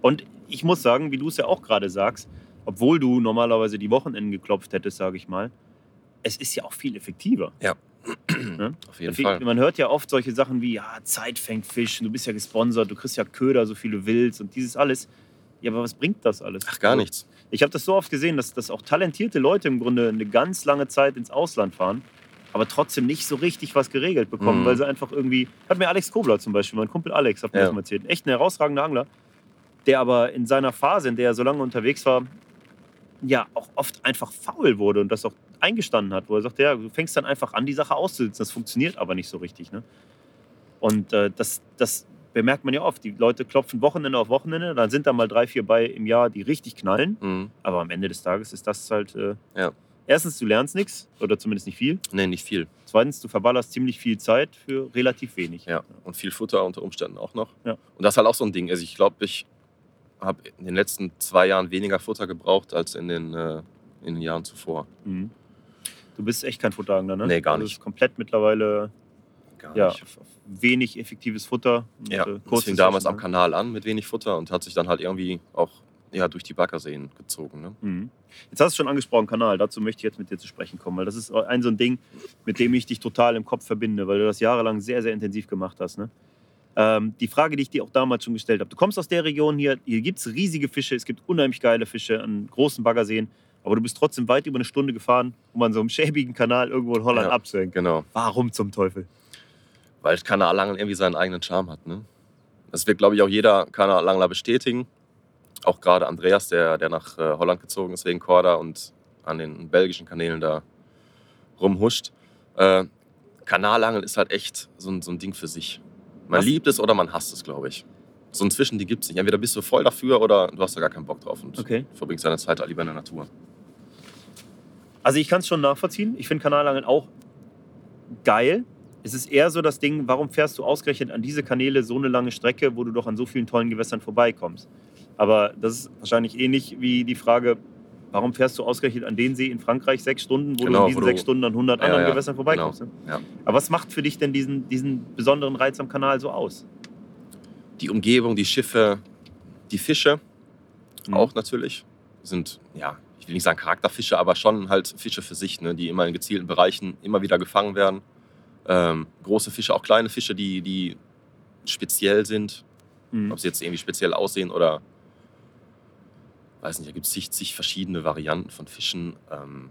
Speaker 1: Und ich muss sagen, wie du es ja auch gerade sagst, obwohl du normalerweise die Wochenenden geklopft hättest, sage ich mal, es ist ja auch viel effektiver. <clears throat> Ne?
Speaker 2: Auf jeden Fall.
Speaker 1: Man hört ja oft solche Sachen wie, ja, Zeit fängt Fisch, du bist ja gesponsert, du kriegst ja Köder, so viel du willst und dieses alles. Ja, aber was bringt das alles?
Speaker 2: Ach, gar
Speaker 1: Also,
Speaker 2: nichts.
Speaker 1: Ich habe das so oft gesehen, dass, dass auch talentierte Leute im Grunde eine ganz lange Zeit ins Ausland fahren, aber trotzdem nicht so richtig was geregelt bekommen,
Speaker 2: Mhm.
Speaker 1: weil sie einfach irgendwie. Hat mir Alex Kobler zum Beispiel, mein Kumpel Alex, hat mir
Speaker 2: Ja.
Speaker 1: das mal erzählt. Echt ein herausragender Angler, der aber in seiner Phase, in der er so lange unterwegs war, ja auch oft einfach faul wurde und das auch eingestanden hat, wo er sagt, ja, du fängst dann einfach an, die Sache auszusitzen. Das funktioniert aber nicht so richtig. Ne? Und äh, das, das bemerkt man ja oft. Die Leute klopfen Wochenende auf Wochenende, dann sind da mal drei, vier bei im Jahr, die richtig knallen.
Speaker 2: Mhm.
Speaker 1: Aber am Ende des Tages ist das halt. Äh,
Speaker 2: Ja.
Speaker 1: Erstens, du lernst nichts oder zumindest nicht viel.
Speaker 2: Nee, nicht viel.
Speaker 1: Zweitens, du verballerst ziemlich viel Zeit für relativ wenig.
Speaker 2: Ja. Und viel Futter unter Umständen auch noch.
Speaker 1: Ja.
Speaker 2: Und das ist halt auch so ein Ding. Also ich glaube, ich habe in den letzten zwei Jahren weniger Futter gebraucht als in den, äh, in den Jahren zuvor.
Speaker 1: Mhm. Du bist echt kein Futterangler, ne?
Speaker 2: Nee, gar
Speaker 1: Also
Speaker 2: nicht.
Speaker 1: es ist komplett mittlerweile
Speaker 2: Gar
Speaker 1: ja,
Speaker 2: nicht.
Speaker 1: wenig effektives Futter.
Speaker 2: Ja,
Speaker 1: äh,
Speaker 2: das fing damals am Kanal an mit wenig Futter und hat sich dann halt irgendwie auch ja, durch die Baggerseen gezogen. Ne?
Speaker 1: Mhm. Jetzt hast du schon angesprochen, Kanal. Dazu möchte ich jetzt mit dir zu sprechen kommen, weil das ist ein so ein Ding, mit dem ich dich total im Kopf verbinde, weil du das jahrelang sehr, sehr intensiv gemacht hast. Ne? Ähm, die Frage, die ich dir auch damals schon gestellt habe: Du kommst aus der Region hier, hier gibt es riesige Fische, es gibt unheimlich geile Fische an großen Baggerseen, aber du bist trotzdem weit über eine Stunde gefahren, um an so einem schäbigen Kanal irgendwo in Holland
Speaker 2: Ja.
Speaker 1: abzuhängen.
Speaker 2: Genau.
Speaker 1: Warum zum Teufel?
Speaker 2: Weil Kanalangeln irgendwie seinen eigenen Charme hat. Ne? Das wird, glaube ich, auch jeder Kanalangler bestätigen. Auch gerade Andreas, der, der nach äh, Holland gezogen ist wegen Korda und an den belgischen Kanälen da rumhuscht. Äh, Kanalangeln ist halt echt so ein, so ein Ding für sich. Man
Speaker 1: Was-
Speaker 2: liebt es oder man hasst es, glaube ich. So ein Zwischending gibt es nicht. Entweder bist du voll dafür oder du hast da gar keinen Bock drauf und
Speaker 1: Okay.
Speaker 2: verbringst deine Zeit lieber in der Natur.
Speaker 1: Also ich kann es schon nachvollziehen. Ich finde Kanalangeln auch geil. Es ist eher so das Ding, warum fährst du ausgerechnet an diese Kanäle so eine lange Strecke, wo du doch an so vielen tollen Gewässern vorbeikommst? Aber das ist wahrscheinlich ähnlich wie die Frage, warum fährst du ausgerechnet an den See in Frankreich sechs Stunden, wo du
Speaker 2: Genau,
Speaker 1: in
Speaker 2: wo
Speaker 1: diesen
Speaker 2: du-
Speaker 1: sechs Stunden an 100
Speaker 2: Ja,
Speaker 1: anderen
Speaker 2: ja,
Speaker 1: Gewässern vorbeikommst? ne?
Speaker 2: Ja.
Speaker 1: Aber was macht für dich denn diesen, diesen besonderen Reiz am Kanal so aus?
Speaker 2: Die Umgebung, die Schiffe, die Fische
Speaker 1: Mhm.
Speaker 2: auch natürlich sind, ja, ich will nicht sagen Charakterfische, aber schon halt Fische für sich, ne, die immer in gezielten Bereichen immer wieder gefangen werden. Ähm, große Fische, auch kleine Fische, die, die speziell sind,
Speaker 1: Mhm.
Speaker 2: ob sie jetzt irgendwie speziell aussehen oder weiß nicht, da gibt es zig, zig verschiedene Varianten von Fischen. Ähm,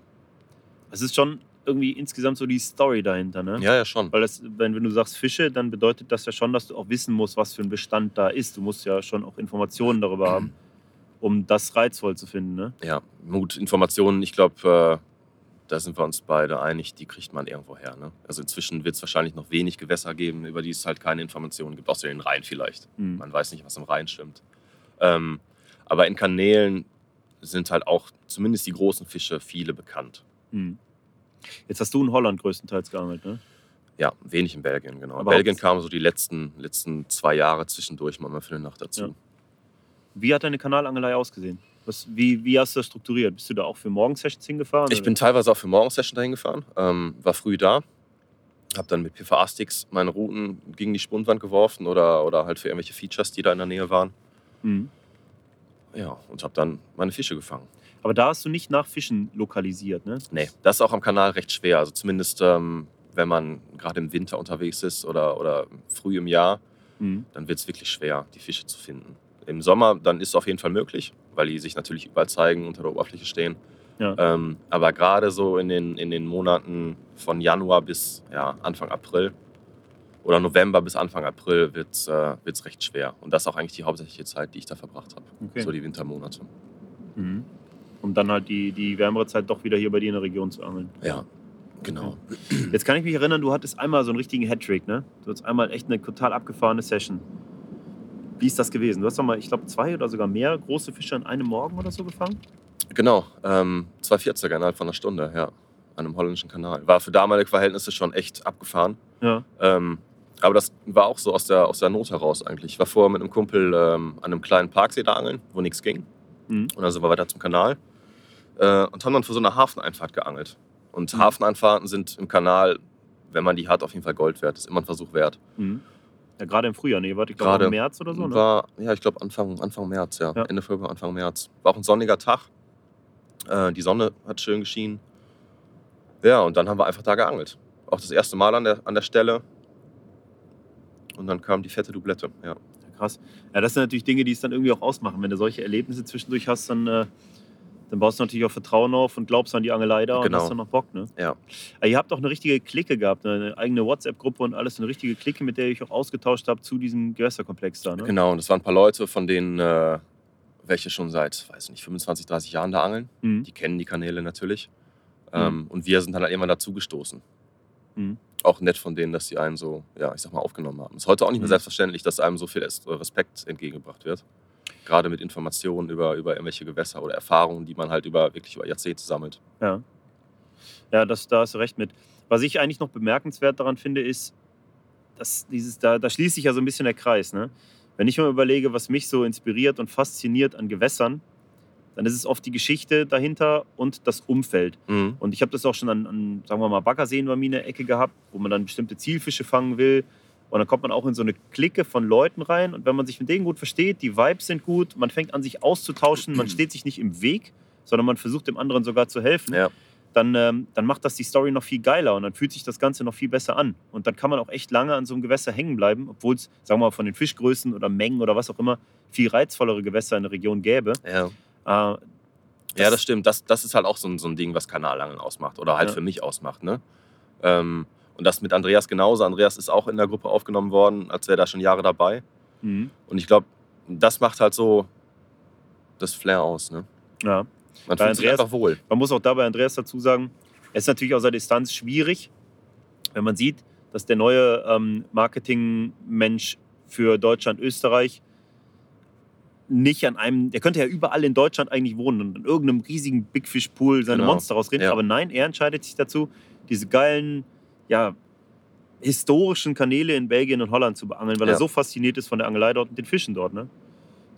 Speaker 1: Es ist schon irgendwie insgesamt so die Story dahinter, ne?
Speaker 2: ja, ja, schon.
Speaker 1: Weil das, wenn, wenn du sagst Fische, dann bedeutet das ja schon, dass du auch wissen musst, was für ein Bestand da ist. Du musst ja schon auch Informationen darüber haben, um das reizvoll zu finden. Ne?
Speaker 2: Ja, Mut, Informationen, ich glaube, äh, da sind wir uns beide einig, die kriegt man irgendwo her. Ne? Also inzwischen wird es wahrscheinlich noch wenig Gewässer geben, über die es halt keine Informationen gibt, außer den Rhein vielleicht.
Speaker 1: Mhm.
Speaker 2: Man weiß nicht, was im Rhein schwimmt. Ähm, aber in Kanälen sind halt auch zumindest die großen Fische viele bekannt.
Speaker 1: Mhm. Jetzt hast du in Holland größtenteils geangelt, ne?
Speaker 2: Ja, wenig in Belgien, genau.
Speaker 1: Aber
Speaker 2: Belgien
Speaker 1: hauptsächlich-
Speaker 2: kam so die letzten, letzten zwei Jahre zwischendurch mal für eine Nacht dazu.
Speaker 1: Ja. Wie hat deine Kanalangelei ausgesehen? Was, wie, wie hast du das strukturiert? Bist du da auch für Morgensessions hingefahren?
Speaker 2: Ich
Speaker 1: oder?
Speaker 2: bin teilweise auch für Morgensession dahin gefahren, ähm, war früh da, habe dann mit PVA-Sticks meine Routen gegen die Spundwand geworfen oder, oder halt für irgendwelche Features, die da in der Nähe waren.
Speaker 1: Mhm.
Speaker 2: Ja, und habe dann meine Fische gefangen.
Speaker 1: Aber da hast du nicht nach Fischen lokalisiert, ne?
Speaker 2: Nee, das ist auch am Kanal recht schwer. Also zumindest, ähm, wenn man gerade im Winter unterwegs ist oder, oder früh im Jahr,
Speaker 1: Mhm.
Speaker 2: dann wird es wirklich schwer, die Fische zu finden. Im Sommer, dann ist es auf jeden Fall möglich, weil die sich natürlich überall zeigen, unter der Oberfläche stehen.
Speaker 1: Ja.
Speaker 2: Ähm, aber gerade so in den, in den Monaten von Januar bis ja, Anfang April oder November bis Anfang April wird es äh, wird's recht schwer. Und das ist auch eigentlich die hauptsächliche Zeit, die ich da verbracht habe.
Speaker 1: Okay.
Speaker 2: So die Wintermonate.
Speaker 1: Mhm. Um dann halt die, die wärmere Zeit doch wieder hier bei dir in der Region zu angeln.
Speaker 2: Ja, genau.
Speaker 1: Jetzt kann ich mich erinnern, du hattest einmal so einen richtigen Hattrick, ne? Du hattest einmal echt eine total abgefahrene Session. Wie ist das gewesen? Du hast doch mal, ich glaube, zwei oder sogar mehr große Fische an einem Morgen oder so gefangen?
Speaker 2: Genau, ähm, 240er innerhalb von einer Stunde, ja. An einem holländischen Kanal. War für damalige Verhältnisse schon echt abgefahren.
Speaker 1: Ja.
Speaker 2: Ähm, aber das war auch so aus der, aus der Not heraus eigentlich. Ich war vorher mit einem Kumpel ähm, an einem kleinen Parksee da angeln, wo nichts ging.
Speaker 1: Mhm.
Speaker 2: Und dann sind wir weiter zum Kanal äh, und haben dann für so eine Hafeneinfahrt geangelt. Und
Speaker 1: Mhm.
Speaker 2: Hafeneinfahrten sind im Kanal wenn man die hat, auf jeden Fall Gold wert. Das ist immer ein Versuch wert.
Speaker 1: Mhm. Ja, gerade im Frühjahr, nee, warte, ich glaube
Speaker 2: Gerade
Speaker 1: im März oder so, ne?
Speaker 2: War, ja, ich glaube Anfang, Anfang März, ja.
Speaker 1: Ja.
Speaker 2: Ende Februar, Anfang März. War auch ein sonniger Tag. Äh, die Sonne hat schön geschienen. Ja, und dann haben wir einfach da geangelt. Auch das erste Mal an der, an der Stelle. Und dann kam die fette Doublette. Ja.
Speaker 1: Krass. Ja, das sind natürlich Dinge, die es dann irgendwie auch ausmachen. Wenn du solche Erlebnisse zwischendurch hast, dann, äh, dann baust du natürlich auch Vertrauen auf und glaubst an die Angelei da und
Speaker 2: Genau.
Speaker 1: hast dann noch Bock, ne?
Speaker 2: Ja.
Speaker 1: Aber ihr habt auch eine richtige Clique gehabt, ne? eine eigene WhatsApp-Gruppe und alles, eine richtige Clique, mit der ihr euch auch ausgetauscht habt zu diesem Gewässerkomplex da, ne?
Speaker 2: Genau, und das waren ein paar Leute, von denen äh, welche schon seit, weiß nicht, 25, 30 Jahren da angeln.
Speaker 1: Mhm.
Speaker 2: Die kennen die Kanäle natürlich. Ähm, und wir sind dann halt irgendwann dazugestoßen.
Speaker 1: Mhm.
Speaker 2: Auch nett von denen, dass sie einen so, ja, ich sag mal, aufgenommen haben. Ist heute auch nicht mehr
Speaker 1: Mhm.
Speaker 2: selbstverständlich, dass einem so viel Es- Respekt entgegengebracht wird. Gerade mit Informationen über, über irgendwelche Gewässer oder Erfahrungen, die man halt über wirklich über Jahrzehnte sammelt.
Speaker 1: Ja, ja das, da hast du recht mit. Was ich eigentlich noch bemerkenswert daran finde, ist, dass dieses, da, da schließt sich ja so ein bisschen der Kreis. Ne? Wenn ich mir überlege, was mich so inspiriert und fasziniert an Gewässern, dann ist es oft die Geschichte dahinter und das Umfeld.
Speaker 2: Mhm.
Speaker 1: Und ich habe das auch schon an, an, sagen wir mal, Baggerseen bei mir in der Ecke gehabt, wo man dann bestimmte Zielfische fangen will. Und dann kommt man auch in so eine Clique von Leuten rein. Und wenn man sich mit denen gut versteht, die Vibes sind gut, man fängt an, sich auszutauschen, man steht sich nicht im Weg, sondern man versucht dem anderen sogar zu helfen,
Speaker 2: Ja.
Speaker 1: dann, ähm, dann macht das die Story noch viel geiler und dann fühlt sich das Ganze noch viel besser an. Und dann kann man auch echt lange an so einem Gewässer hängen bleiben, obwohl es, sagen wir mal, von den Fischgrößen oder Mengen oder was auch immer, viel reizvollere Gewässer in der Region gäbe.
Speaker 2: Ja.
Speaker 1: Äh,
Speaker 2: Ja, das stimmt. Das, das ist halt auch so ein, so ein Ding, was Kanalangeln ausmacht oder halt
Speaker 1: Ja.
Speaker 2: für mich ausmacht. Ne? Ähm, und das mit Andreas genauso. Andreas ist auch in der Gruppe aufgenommen worden, als wäre da schon Jahre dabei.
Speaker 1: mhm.
Speaker 2: Und ich glaube, das macht halt so das Flair aus. Ne?
Speaker 1: ja.
Speaker 2: Man
Speaker 1: Bei
Speaker 2: fühlt sich
Speaker 1: Andreas-
Speaker 2: einfach wohl.
Speaker 1: Man muss auch dabei Andreas dazu sagen, es ist natürlich aus der Distanz schwierig, wenn man sieht, dass der neue ähm, Marketingmensch für Deutschland, Österreich nicht an einem, der könnte ja überall in Deutschland eigentlich wohnen und in irgendeinem riesigen Big Fish Pool seine
Speaker 2: Genau.
Speaker 1: Monster rausreden.
Speaker 2: Ja.
Speaker 1: Aber nein, er entscheidet sich dazu, diese geilen, ja, historischen Kanäle in Belgien und Holland zu beangeln, weil
Speaker 2: Ja.
Speaker 1: er so fasziniert ist von der Angelei dort und den Fischen dort. Ne?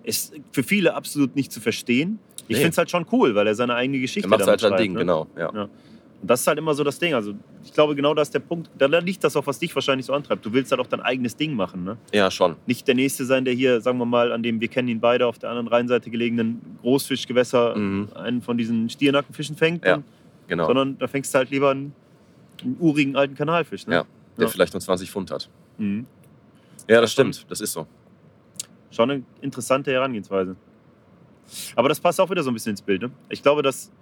Speaker 1: Ist für viele absolut nicht zu verstehen. Ich
Speaker 2: Nee.
Speaker 1: finde es halt schon cool, weil er seine eigene Geschichte
Speaker 2: Er macht
Speaker 1: damit
Speaker 2: halt sein Ding,
Speaker 1: ne?
Speaker 2: genau. Ja.
Speaker 1: Und das ist halt immer so das Ding. Also ich glaube, genau das ist der Punkt. Da liegt das auch, was dich wahrscheinlich so antreibt. Du willst halt auch dein eigenes Ding machen. Ne?
Speaker 2: ja, schon.
Speaker 1: Nicht der Nächste sein, der hier, sagen wir mal, an dem wir kennen ihn beide auf der anderen Rheinseite gelegenen Großfischgewässer
Speaker 2: Mhm.
Speaker 1: einen von diesen Stiernackenfischen fängt,
Speaker 2: Ja.
Speaker 1: und,
Speaker 2: Genau.
Speaker 1: sondern da fängst du halt lieber einen, einen urigen alten Kanalfisch. Ne?
Speaker 2: Ja. Der
Speaker 1: Ja.
Speaker 2: vielleicht nur 20 Pfund hat.
Speaker 1: Mhm.
Speaker 2: Ja, das stimmt. Das ist so.
Speaker 1: Schon eine interessante Herangehensweise. Aber das passt auch wieder so ein bisschen ins Bild. Ne? Ich glaube, dass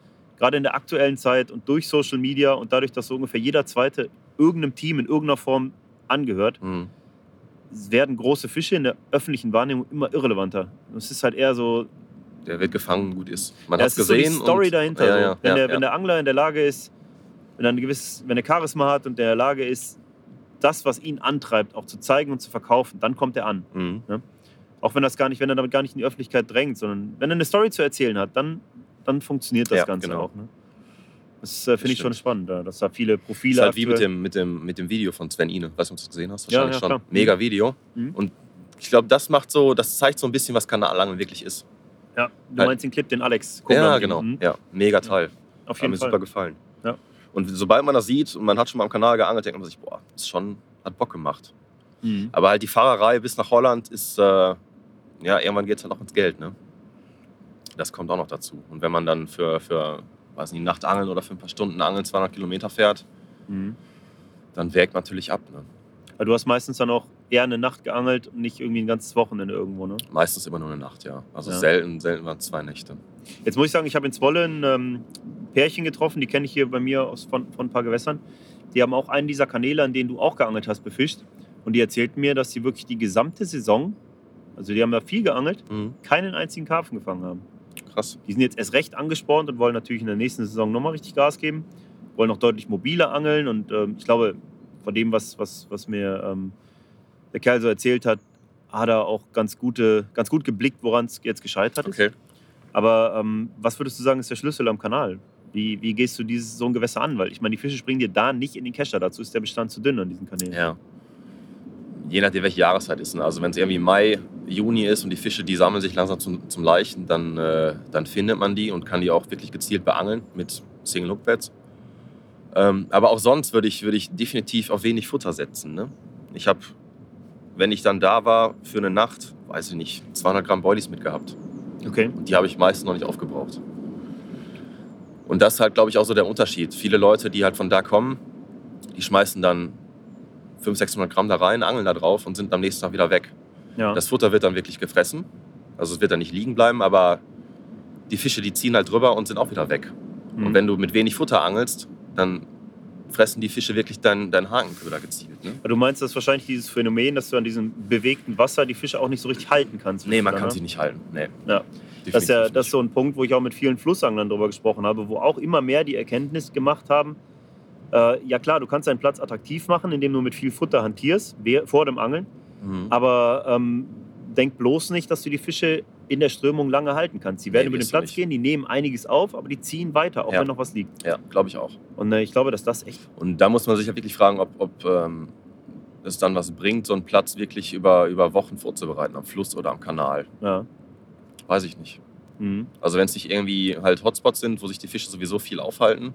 Speaker 1: gerade in der aktuellen Zeit und durch Social Media und dadurch, dass so ungefähr jeder Zweite irgendeinem Team in irgendeiner Form angehört,
Speaker 2: Mhm.
Speaker 1: werden große Fische in der öffentlichen Wahrnehmung immer irrelevanter. Es ist halt eher so,
Speaker 2: Der wird gefangen, gut ist. Man
Speaker 1: ja,
Speaker 2: hat
Speaker 1: es
Speaker 2: es
Speaker 1: ist so die
Speaker 2: gesehen.
Speaker 1: Story
Speaker 2: und,
Speaker 1: dahinter.
Speaker 2: Ja, ja,
Speaker 1: wenn, der, wenn der Angler in der Lage ist, wenn er, ein gewisses, wenn er Charisma hat und der in der Lage ist, das, was ihn antreibt, auch zu zeigen und zu verkaufen, dann kommt er an.
Speaker 2: Mhm.
Speaker 1: Auch wenn, das gar nicht, wenn er damit gar nicht in die Öffentlichkeit drängt, sondern wenn er eine Story zu erzählen hat, dann, dann funktioniert das
Speaker 2: Ja,
Speaker 1: Ganze
Speaker 2: genau.
Speaker 1: auch. Ne? Das äh, finde ich schon spannend, ja, dass da viele Profile.
Speaker 2: ist halt wie mit dem, mit, dem, mit dem Video von Sven Ine. Weißt du, ob du das gesehen hast?
Speaker 1: Ja,
Speaker 2: Wahrscheinlich
Speaker 1: ja,
Speaker 2: schon.
Speaker 1: klar.
Speaker 2: Mega Video.
Speaker 1: Mhm.
Speaker 2: Und ich glaube, das macht so, das zeigt so ein bisschen, was Kanalangeln wirklich ist.
Speaker 1: Ja, du
Speaker 2: halt-
Speaker 1: meinst den Clip, den Alex
Speaker 2: ja,
Speaker 1: Kohlmann-
Speaker 2: genau.
Speaker 1: Mhm.
Speaker 2: Ja, mega Teil.
Speaker 1: Auf
Speaker 2: Hat
Speaker 1: jeden
Speaker 2: mir
Speaker 1: Fall.
Speaker 2: super gefallen.
Speaker 1: Ja.
Speaker 2: Und sobald man das sieht und man hat schon mal am Kanal geangelt, denkt man sich, boah, ist schon, hat Bock gemacht.
Speaker 1: Mhm.
Speaker 2: Aber halt die Fahrerei bis nach Holland ist, äh, ja, irgendwann geht es halt auch ins Geld, ne? Das kommt auch noch dazu. Und wenn man dann für, für weiß nicht, Nachtangeln oder für ein paar Stunden Angeln 200 Kilometer fährt,
Speaker 1: Mhm.
Speaker 2: dann wägt natürlich ab, ne?
Speaker 1: Weil du hast meistens dann auch eher eine Nacht geangelt und nicht irgendwie ein ganzes Wochenende irgendwo, ne?
Speaker 2: Meistens immer nur eine Nacht, ja. Also
Speaker 1: Ja.
Speaker 2: selten, selten waren zwei Nächte.
Speaker 1: Jetzt muss ich sagen, ich habe in Zwolle ein ähm, Pärchen getroffen, die kenne ich hier bei mir aus, von, von ein paar Gewässern. Die haben auch einen dieser Kanäle, an denen du auch geangelt hast, befischt. Und die erzählten mir, dass sie wirklich die gesamte Saison, also die haben da viel geangelt,
Speaker 2: Mhm.
Speaker 1: keinen einzigen Karpfen gefangen haben.
Speaker 2: Krass.
Speaker 1: Die sind jetzt erst recht angespornt und wollen natürlich in der nächsten Saison nochmal richtig Gas geben. Wollen noch deutlich mobiler angeln. Und ähm, ich glaube, von dem, was, was, was mir ähm, der Kerl so erzählt hat, hat er auch ganz, gute, ganz gut geblickt, woran es jetzt gescheitert ist.
Speaker 2: Okay.
Speaker 1: Aber ähm, was würdest du sagen, ist der Schlüssel am Kanal? Wie, wie gehst du dieses, so ein Gewässer an? Weil ich meine, die Fische springen dir da nicht in den Kescher. Dazu ist der Bestand zu dünn an diesen Kanälen.
Speaker 2: Ja. Je nachdem, welche Jahreszeit ist. Ne? Also wenn es irgendwie Mai, Juni ist und die Fische, die sammeln sich langsam zum, zum Leichen, dann, äh, dann findet man die und kann die auch wirklich gezielt beangeln mit Single Hook Beds. Ähm, aber auch sonst würde ich, würde ich definitiv auf wenig Futter setzen. Ne? Ich habe, wenn ich dann da war für eine Nacht, weiß ich nicht, 200 Gramm Boilies mitgehabt.
Speaker 1: Okay.
Speaker 2: Und die habe ich meistens noch nicht aufgebraucht. Und das ist halt, glaube ich, auch so der Unterschied. Viele Leute, die halt von da kommen, die schmeißen dann 500, 600 Gramm da rein, angeln da drauf und sind am nächsten Tag wieder weg.
Speaker 1: Ja.
Speaker 2: Das Futter wird dann wirklich gefressen. Also es wird dann nicht liegen bleiben, aber die Fische, die ziehen halt drüber und sind auch wieder weg.
Speaker 1: Mhm.
Speaker 2: Und wenn du mit wenig Futter angelst, dann fressen die Fische wirklich deinen dein Hakenköder gezielt. Ne?
Speaker 1: Du meinst, das ist wahrscheinlich dieses Phänomen, dass du an diesem bewegten Wasser die Fische auch nicht so richtig halten kannst.
Speaker 2: Nee, man
Speaker 1: Oder,
Speaker 2: kann
Speaker 1: ne?
Speaker 2: sie nicht halten. Nee,
Speaker 1: Ja. Das ist ja das ist so ein Punkt, wo ich auch mit vielen Flussanglern darüber gesprochen habe, wo auch immer mehr die Erkenntnis gemacht haben, äh, ja klar, du kannst deinen Platz attraktiv machen, indem du mit viel Futter hantierst, vor dem Angeln.
Speaker 2: Mhm.
Speaker 1: aber ähm, denk bloß nicht, dass du die Fische in der Strömung lange halten kannst. Die werden
Speaker 2: Nee,
Speaker 1: über den Platz
Speaker 2: nicht.
Speaker 1: gehen, die nehmen einiges auf, aber die ziehen weiter, auch
Speaker 2: Ja.
Speaker 1: wenn noch was liegt.
Speaker 2: Ja, glaube ich auch.
Speaker 1: Und äh, ich glaube, dass das echt
Speaker 2: Und da muss man sich ja wirklich fragen, ob, ob ähm, es dann was bringt, so einen Platz wirklich über, über Wochen vorzubereiten, am Fluss oder am Kanal.
Speaker 1: ja.
Speaker 2: Weiß ich nicht.
Speaker 1: Mhm.
Speaker 2: Also wenn es nicht irgendwie halt Hotspots sind, wo sich die Fische sowieso viel aufhalten,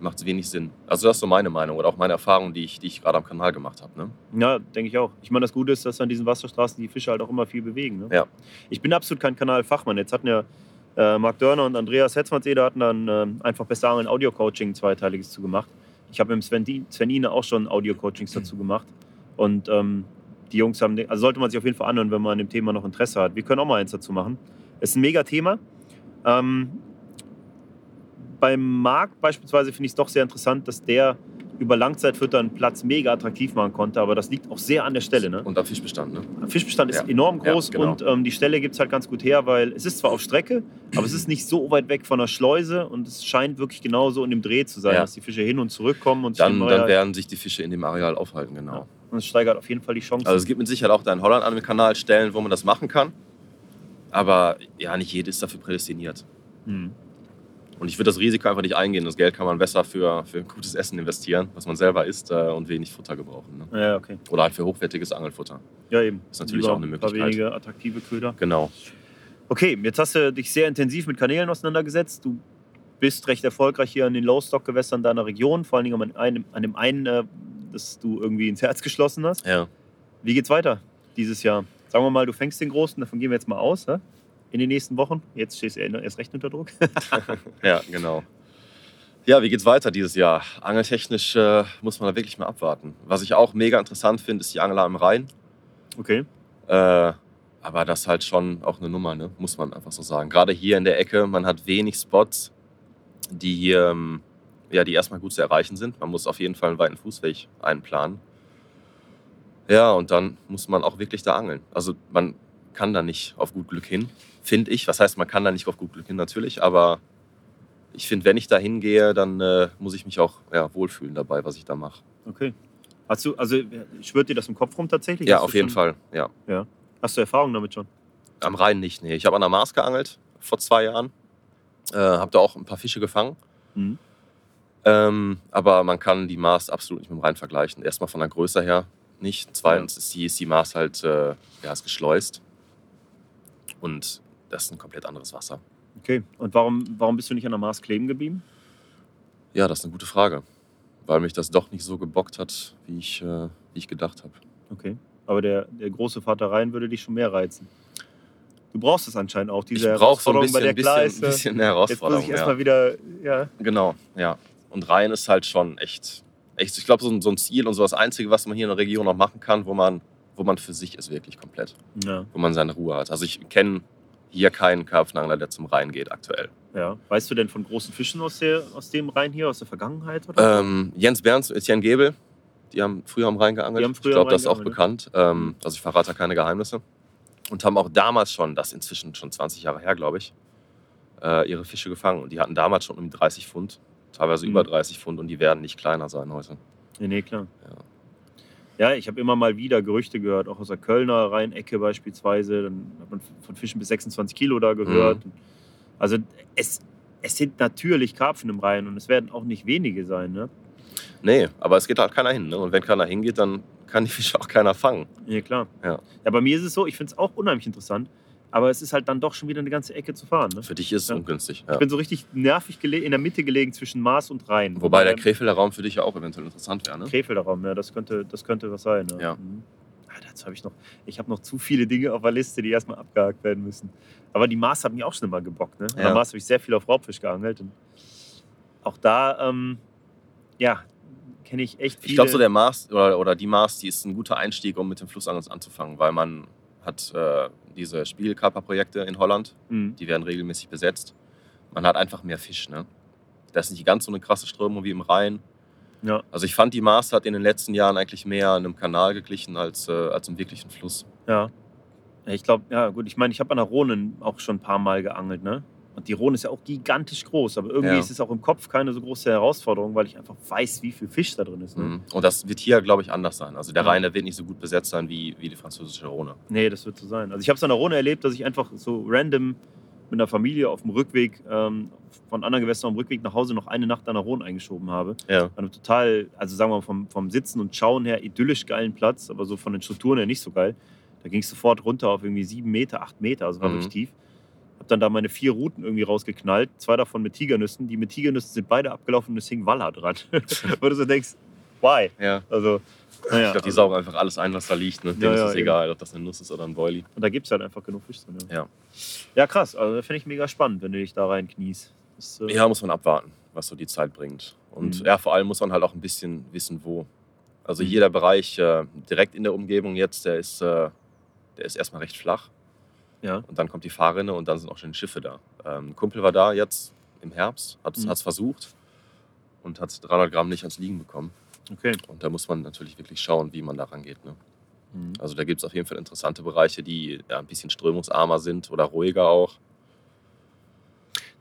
Speaker 2: macht es wenig Sinn. Also das ist so meine Meinung oder auch meine Erfahrung, die ich, die ich gerade am Kanal gemacht habe. Ne?
Speaker 1: Ja, denke ich auch. Ich meine, das Gute ist, dass an diesen Wasserstraßen die Fische halt auch immer viel bewegen. Ne?
Speaker 2: Ja.
Speaker 1: Ich bin absolut kein Kanalfachmann. Jetzt hatten ja äh, Marc Dörner und Andreas Hetzmannseder hatten dann äh, einfach besser ein Audio-Coaching zweiteiliges zu gemacht. Ich habe mit Sven, Di- Sven Ine auch schon Audio-Coachings dazu <clears throat> gemacht. Und ähm, die Jungs haben, also sollte man sich auf jeden Fall anhören, wenn man an dem Thema noch Interesse hat. Wir können auch mal eins dazu machen. Es ist ein mega Thema. Ähm, beim Marc beispielsweise finde ich es doch sehr interessant, dass der über Langzeitfüttern Platz mega attraktiv machen konnte. Aber das liegt auch sehr an der Stelle. Ne?
Speaker 2: Und am Fischbestand. Ne?
Speaker 1: Der Fischbestand ist
Speaker 2: Ja.
Speaker 1: enorm
Speaker 2: Ja,
Speaker 1: groß
Speaker 2: genau.
Speaker 1: und ähm, die Stelle gibt es halt ganz gut her, weil es ist zwar auf Strecke, aber es ist nicht so weit weg von der Schleuse und es scheint wirklich genauso in dem Dreh zu sein,
Speaker 2: Ja.
Speaker 1: dass die Fische hin und zurück kommen und
Speaker 2: Dann, dann werden sich die Fische in dem Areal aufhalten, genau.
Speaker 1: und es steigert auf jeden Fall die Chance.
Speaker 2: Also es gibt mit Sicherheit auch da in Holland an dem Kanal Stellen, wo man das machen kann. Aber ja, nicht jede ist dafür prädestiniert.
Speaker 1: Hm.
Speaker 2: Und ich würde das Risiko einfach nicht eingehen. Das Geld kann man besser für, für gutes Essen investieren, was man selber isst äh, und wenig Futter gebrauchen. Ne?
Speaker 1: Ja, okay.
Speaker 2: Oder halt für hochwertiges Angelfutter.
Speaker 1: Ja, eben.
Speaker 2: Ist natürlich
Speaker 1: Lieber
Speaker 2: auch eine
Speaker 1: Ein paar
Speaker 2: Möglichkeit.
Speaker 1: wenige attraktive Köder.
Speaker 2: Genau.
Speaker 1: Okay, jetzt hast du dich sehr intensiv mit Kanälen auseinandergesetzt. Du bist recht erfolgreich hier an den Lowstock-Gewässern deiner Region, vor allen Dingen an einem, an dem einen, äh, das du irgendwie ins Herz geschlossen hast.
Speaker 2: Ja.
Speaker 1: Wie geht's weiter dieses Jahr? Sagen wir mal, du fängst den Großen, davon gehen wir jetzt mal aus, hä? In den nächsten Wochen. Jetzt stehst du erst recht unter Druck. <laughs>
Speaker 2: Ja, genau. Ja, wie geht's weiter dieses Jahr? Angeltechnisch äh, muss man da wirklich mal abwarten. Was ich auch mega interessant finde, ist die Angler am Rhein.
Speaker 1: Okay.
Speaker 2: Äh, aber das ist halt schon auch eine Nummer, ne? muss man einfach so sagen. Gerade hier in der Ecke, man hat wenig Spots, die hier, ähm, ja, die erstmal gut zu erreichen sind. Man muss auf jeden Fall einen weiten Fußweg einplanen. Ja, und dann muss man auch wirklich da angeln. Also man kann da nicht auf gut Glück hin, finde ich. Was heißt, man kann da nicht auf gut Glück hin natürlich, aber ich finde, wenn ich da hingehe, dann äh, muss ich mich auch ja, wohlfühlen dabei, was ich da mache.
Speaker 1: Okay. Hast du, also schwört dir das im Kopf rum tatsächlich?
Speaker 2: Ja,
Speaker 1: Hast
Speaker 2: auf jeden
Speaker 1: schon,
Speaker 2: Fall, ja.
Speaker 1: Hast du Erfahrung damit schon?
Speaker 2: Am Rhein nicht, nee. Ich habe an der Maas geangelt vor zwei Jahren. Äh, habe da auch ein paar Fische gefangen.
Speaker 1: Mhm.
Speaker 2: Ähm, aber man kann die Maas absolut nicht mit dem Rhein vergleichen. Erstmal von der Größe her nicht. Zweitens ist, die, ist die Maas halt äh, ja, ist geschleust. Und das ist ein komplett anderes Wasser.
Speaker 1: Okay. Und warum, warum bist du nicht an der Mars kleben geblieben?
Speaker 2: Ja, das ist eine gute Frage. Weil mich das doch nicht so gebockt hat, wie ich, äh, wie ich gedacht habe.
Speaker 1: Okay. Aber der, der große Vater Rhein würde dich schon mehr reizen. Du brauchst es anscheinend auch, diese
Speaker 2: ich brauche so ein
Speaker 1: Herausforderung, bei der
Speaker 2: bisschen,
Speaker 1: klar
Speaker 2: bisschen, bisschen eine
Speaker 1: jetzt muss
Speaker 2: Herausforderung.
Speaker 1: ich
Speaker 2: ja.
Speaker 1: erstmal wieder, ja,
Speaker 2: Genau, ja. Und Rhein ist halt schon echt, echt ich glaube, so, ein- so ein Ziel und so das Einzige, was man hier in der Region noch machen kann, wo man, wo man für sich ist, wirklich komplett.
Speaker 1: ja,
Speaker 2: Wo man seine Ruhe hat. Also ich kenne hier keinen Karpfenangler, der zum Rhein geht aktuell.
Speaker 1: ja. Weißt du denn von großen Fischen aus, der, aus dem Rhein hier, aus der Vergangenheit? Oder?
Speaker 2: Ähm, Jens Berns und Etienne Gebel, die haben früher am Rhein geangelt. Ich glaube, das ist auch
Speaker 1: geangelt,
Speaker 2: bekannt. Ähm, also ich verrate da keine Geheimnisse. Und haben auch damals schon, das inzwischen schon 20 Jahre her, glaube ich, äh, ihre Fische gefangen. Und die hatten damals schon um die 30 Pfund, teilweise
Speaker 1: Mhm.
Speaker 2: über 30 Pfund und die werden nicht kleiner sein heute.
Speaker 1: Nee, nee, klar.
Speaker 2: Ja.
Speaker 1: Ja, ich habe immer mal wieder Gerüchte gehört, auch aus der Kölner Rheinecke beispielsweise. Dann hat man von Fischen bis 26 Kilo da gehört.
Speaker 2: Mhm.
Speaker 1: Also es, es sind natürlich Karpfen im Rhein und es werden auch nicht wenige sein. Ne?
Speaker 2: Nee, aber es geht halt keiner hin. Ne? Und wenn keiner hingeht, dann kann die Fische auch keiner fangen.
Speaker 1: Ja, klar.
Speaker 2: Ja.
Speaker 1: ja, bei mir ist es so, ich finde es auch unheimlich interessant. Aber es ist halt dann doch schon wieder eine ganze Ecke zu fahren. Ne?
Speaker 2: Für dich ist es
Speaker 1: Ja.
Speaker 2: ungünstig.
Speaker 1: Ich
Speaker 2: Ja.
Speaker 1: bin so richtig nervig in der Mitte gelegen zwischen Maas und Rhein.
Speaker 2: Wobei der
Speaker 1: Ähm,
Speaker 2: Krefelder Raum für dich ja auch eventuell interessant wäre. Ne?
Speaker 1: Krefelder Raum, ja, das könnte, das könnte was sein. Ja.
Speaker 2: Ja.
Speaker 1: Mhm. Ah, dazu habe ich noch, ich habe noch zu viele Dinge auf der Liste, die erstmal abgehakt werden müssen. Aber die Maß hat mich auch schon immer gebockt. Ne?
Speaker 2: Ja.
Speaker 1: Maß habe ich sehr viel auf Raubfisch geangelt. Und auch da, ähm, ja, kenne ich echt viele.
Speaker 2: Ich glaube, so der Mars oder, oder die Mars, die ist ein guter Einstieg, um mit dem Flussangeln anzufangen, weil man hat äh, diese Spiegelkörperprojekte in Holland,
Speaker 1: Mhm.
Speaker 2: die werden regelmäßig besetzt. Man hat einfach mehr Fisch. Ne? Das ist nicht ganz so eine krasse Strömung wie im Rhein.
Speaker 1: Ja.
Speaker 2: Also ich fand, die Mars hat in den letzten Jahren eigentlich mehr einem Kanal geglichen als, äh, als einem wirklichen Fluss.
Speaker 1: Ja. Ja, Ich glaube, ja gut, ich meine, ich habe an der Rhone auch schon ein paar Mal geangelt, ne? Und die Rhone ist ja auch gigantisch groß, aber irgendwie
Speaker 2: Ja.
Speaker 1: ist es auch im Kopf keine so große Herausforderung, weil ich einfach weiß, wie viel Fisch da drin ist. Ne?
Speaker 2: Mhm. Und das wird hier, glaube ich, anders sein. Also der
Speaker 1: Ja.
Speaker 2: Rhein, der wird nicht so gut besetzt sein wie, wie die französische Rhone.
Speaker 1: Nee, das wird so sein. Also ich habe es an der Rhone erlebt, dass ich einfach so random mit einer Familie auf dem Rückweg ähm, von anderen Gewässern auf dem Rückweg nach Hause noch eine Nacht an der Rhone eingeschoben habe.
Speaker 2: Ja.
Speaker 1: An einem total, also sagen wir mal vom, vom Sitzen und Schauen her idyllisch geilen Platz, aber so von den Strukturen her nicht so geil. Da ging es sofort runter auf irgendwie sieben Meter, acht Meter, also war
Speaker 2: Mhm.
Speaker 1: wirklich tief. Hab dann da meine vier Routen irgendwie rausgeknallt, zwei davon mit Tigernüssen. Die mit Tigernüssen sind beide abgelaufen und es hing Walla dran. <laughs> Wo du so denkst, why?
Speaker 2: ja.
Speaker 1: Also, naja.
Speaker 2: Ich glaube, die
Speaker 1: also,
Speaker 2: saugen einfach alles ein, was da liegt. Ne? Denen
Speaker 1: Ja,
Speaker 2: ist
Speaker 1: ja,
Speaker 2: es
Speaker 1: eben.
Speaker 2: egal, ob das eine Nuss ist oder ein Boilie.
Speaker 1: Und da gibt es halt einfach genug Fisch drin. Ja,
Speaker 2: Ja.
Speaker 1: ja krass. Also, finde ich mega spannend, wenn du dich da reinkniest. Das, äh,
Speaker 2: Ja, muss man abwarten, was so die Zeit bringt. Und
Speaker 1: Mhm.
Speaker 2: ja, vor allem muss man halt auch ein bisschen wissen, wo. Also
Speaker 1: Mhm.
Speaker 2: jeder Bereich äh, direkt in der Umgebung jetzt, der ist, äh, der ist erstmal recht flach.
Speaker 1: Ja.
Speaker 2: Und dann kommt die Fahrrinne und dann sind auch schon Schiffe da. Ähm, ein Kumpel war da jetzt im Herbst, hat es
Speaker 1: Mhm.
Speaker 2: versucht und hat 300 Gramm nicht ans Liegen bekommen.
Speaker 1: Okay.
Speaker 2: Und da muss man natürlich wirklich schauen, wie man da rangeht. Ne?
Speaker 1: Mhm.
Speaker 2: Also da gibt es auf jeden Fall interessante Bereiche, die ja, ein bisschen strömungsarmer sind oder ruhiger auch.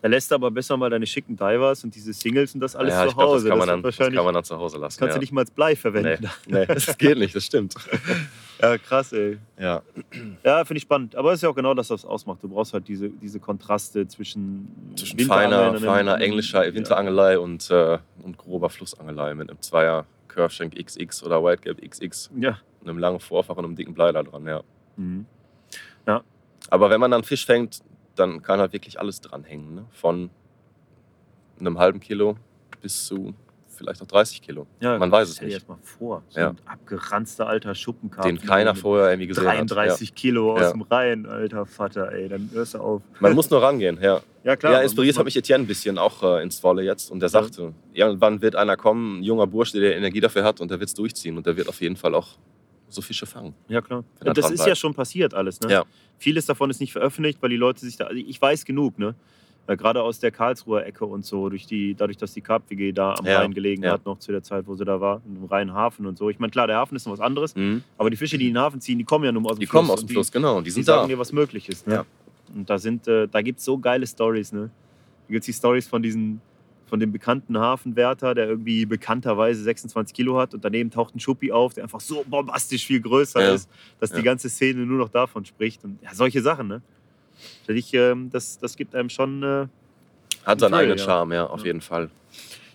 Speaker 1: Da lässt du aber besser mal deine schicken Divers und diese Singles und das alles
Speaker 2: ja,
Speaker 1: zu Hause.
Speaker 2: das, kann man
Speaker 1: wird
Speaker 2: dann- das kann man dann zu Hause lassen.
Speaker 1: das kannst
Speaker 2: ja.
Speaker 1: du nicht mal als Blei verwenden.
Speaker 2: Nee, nee, <laughs> das geht nicht, das stimmt. <laughs>
Speaker 1: Ja, krass, ey.
Speaker 2: Ja.
Speaker 1: Ja, finde ich spannend. Aber es ist ja auch genau das, was es ausmacht. Du brauchst halt diese, diese Kontraste zwischen,
Speaker 2: Zwischen feiner, feiner englischer
Speaker 1: Ja.
Speaker 2: Winterangelei und, äh, und grober Flussangelei mit einem Zweier Curveshank XX oder Whitegap XX,
Speaker 1: Ja.
Speaker 2: einem langen Vorfach und einem dicken Blei da dran, ja.
Speaker 1: Mhm.
Speaker 2: Aber wenn man dann Fisch fängt, dann kann halt wirklich alles dranhängen. Ne? Von einem halben Kilo bis zu vielleicht auch 30 Kilo.
Speaker 1: ja
Speaker 2: Man weiß es nicht.
Speaker 1: erst mal vor. So
Speaker 2: Ja.
Speaker 1: ein abgeranzter alter Schuppenkarpfen.
Speaker 2: Den keiner vorher irgendwie gesehen
Speaker 1: 33 Kilo aus
Speaker 2: Ja.
Speaker 1: dem Rhein, alter Vater, ey. Dann hörst du auf.
Speaker 2: hat. Man muss nur rangehen, ja.
Speaker 1: Ja, klar.
Speaker 2: ja, inspiriert hat mich Etienne ein bisschen auch äh, ins Wolle jetzt. Und der sagte, irgendwann wird einer kommen, ein junger Bursche, der Energie dafür hat und der wird es durchziehen. Und der wird auf jeden Fall auch so Fische fangen.
Speaker 1: Ja, klar. Und das ist
Speaker 2: bleibt.
Speaker 1: ja schon passiert alles. Ne?
Speaker 2: Ja.
Speaker 1: Vieles davon ist nicht veröffentlicht, weil die Leute sich da. Also ich weiß genug, ne? Weil Gerade aus der Karlsruher Ecke und so, durch die, dadurch, dass die Carp-WG da am
Speaker 2: Ja,
Speaker 1: Rhein gelegen
Speaker 2: ja.
Speaker 1: hat, noch zu der Zeit, wo sie da war, im Rheinhafen und so. Ich meine, klar, der Hafen ist noch was anderes,
Speaker 2: Mhm.
Speaker 1: aber die Fische, die in den Hafen ziehen, die kommen ja nur aus dem
Speaker 2: Die
Speaker 1: Fluss.
Speaker 2: kommen aus dem
Speaker 1: und
Speaker 2: Fluss, genau. Die
Speaker 1: Die, die
Speaker 2: sind
Speaker 1: sagen
Speaker 2: da.
Speaker 1: dir, was möglich ist. Ne?
Speaker 2: Ja.
Speaker 1: Und da, sind, äh, da gibt es so geile Stories. Ne? Da gibt es die Stories von diesen von dem bekannten Hafenwärter, der irgendwie bekannterweise 26 Kilo hat und daneben taucht ein Schuppi auf, der einfach so bombastisch viel größer
Speaker 2: Ja.
Speaker 1: ist, dass die
Speaker 2: Ja.
Speaker 1: ganze Szene nur noch davon spricht. Und ja, solche Sachen, ne? Dich, ähm, das, das gibt einem schon. Äh
Speaker 2: Hat seinen eigenen. Charme, ja, auf jeden Fall.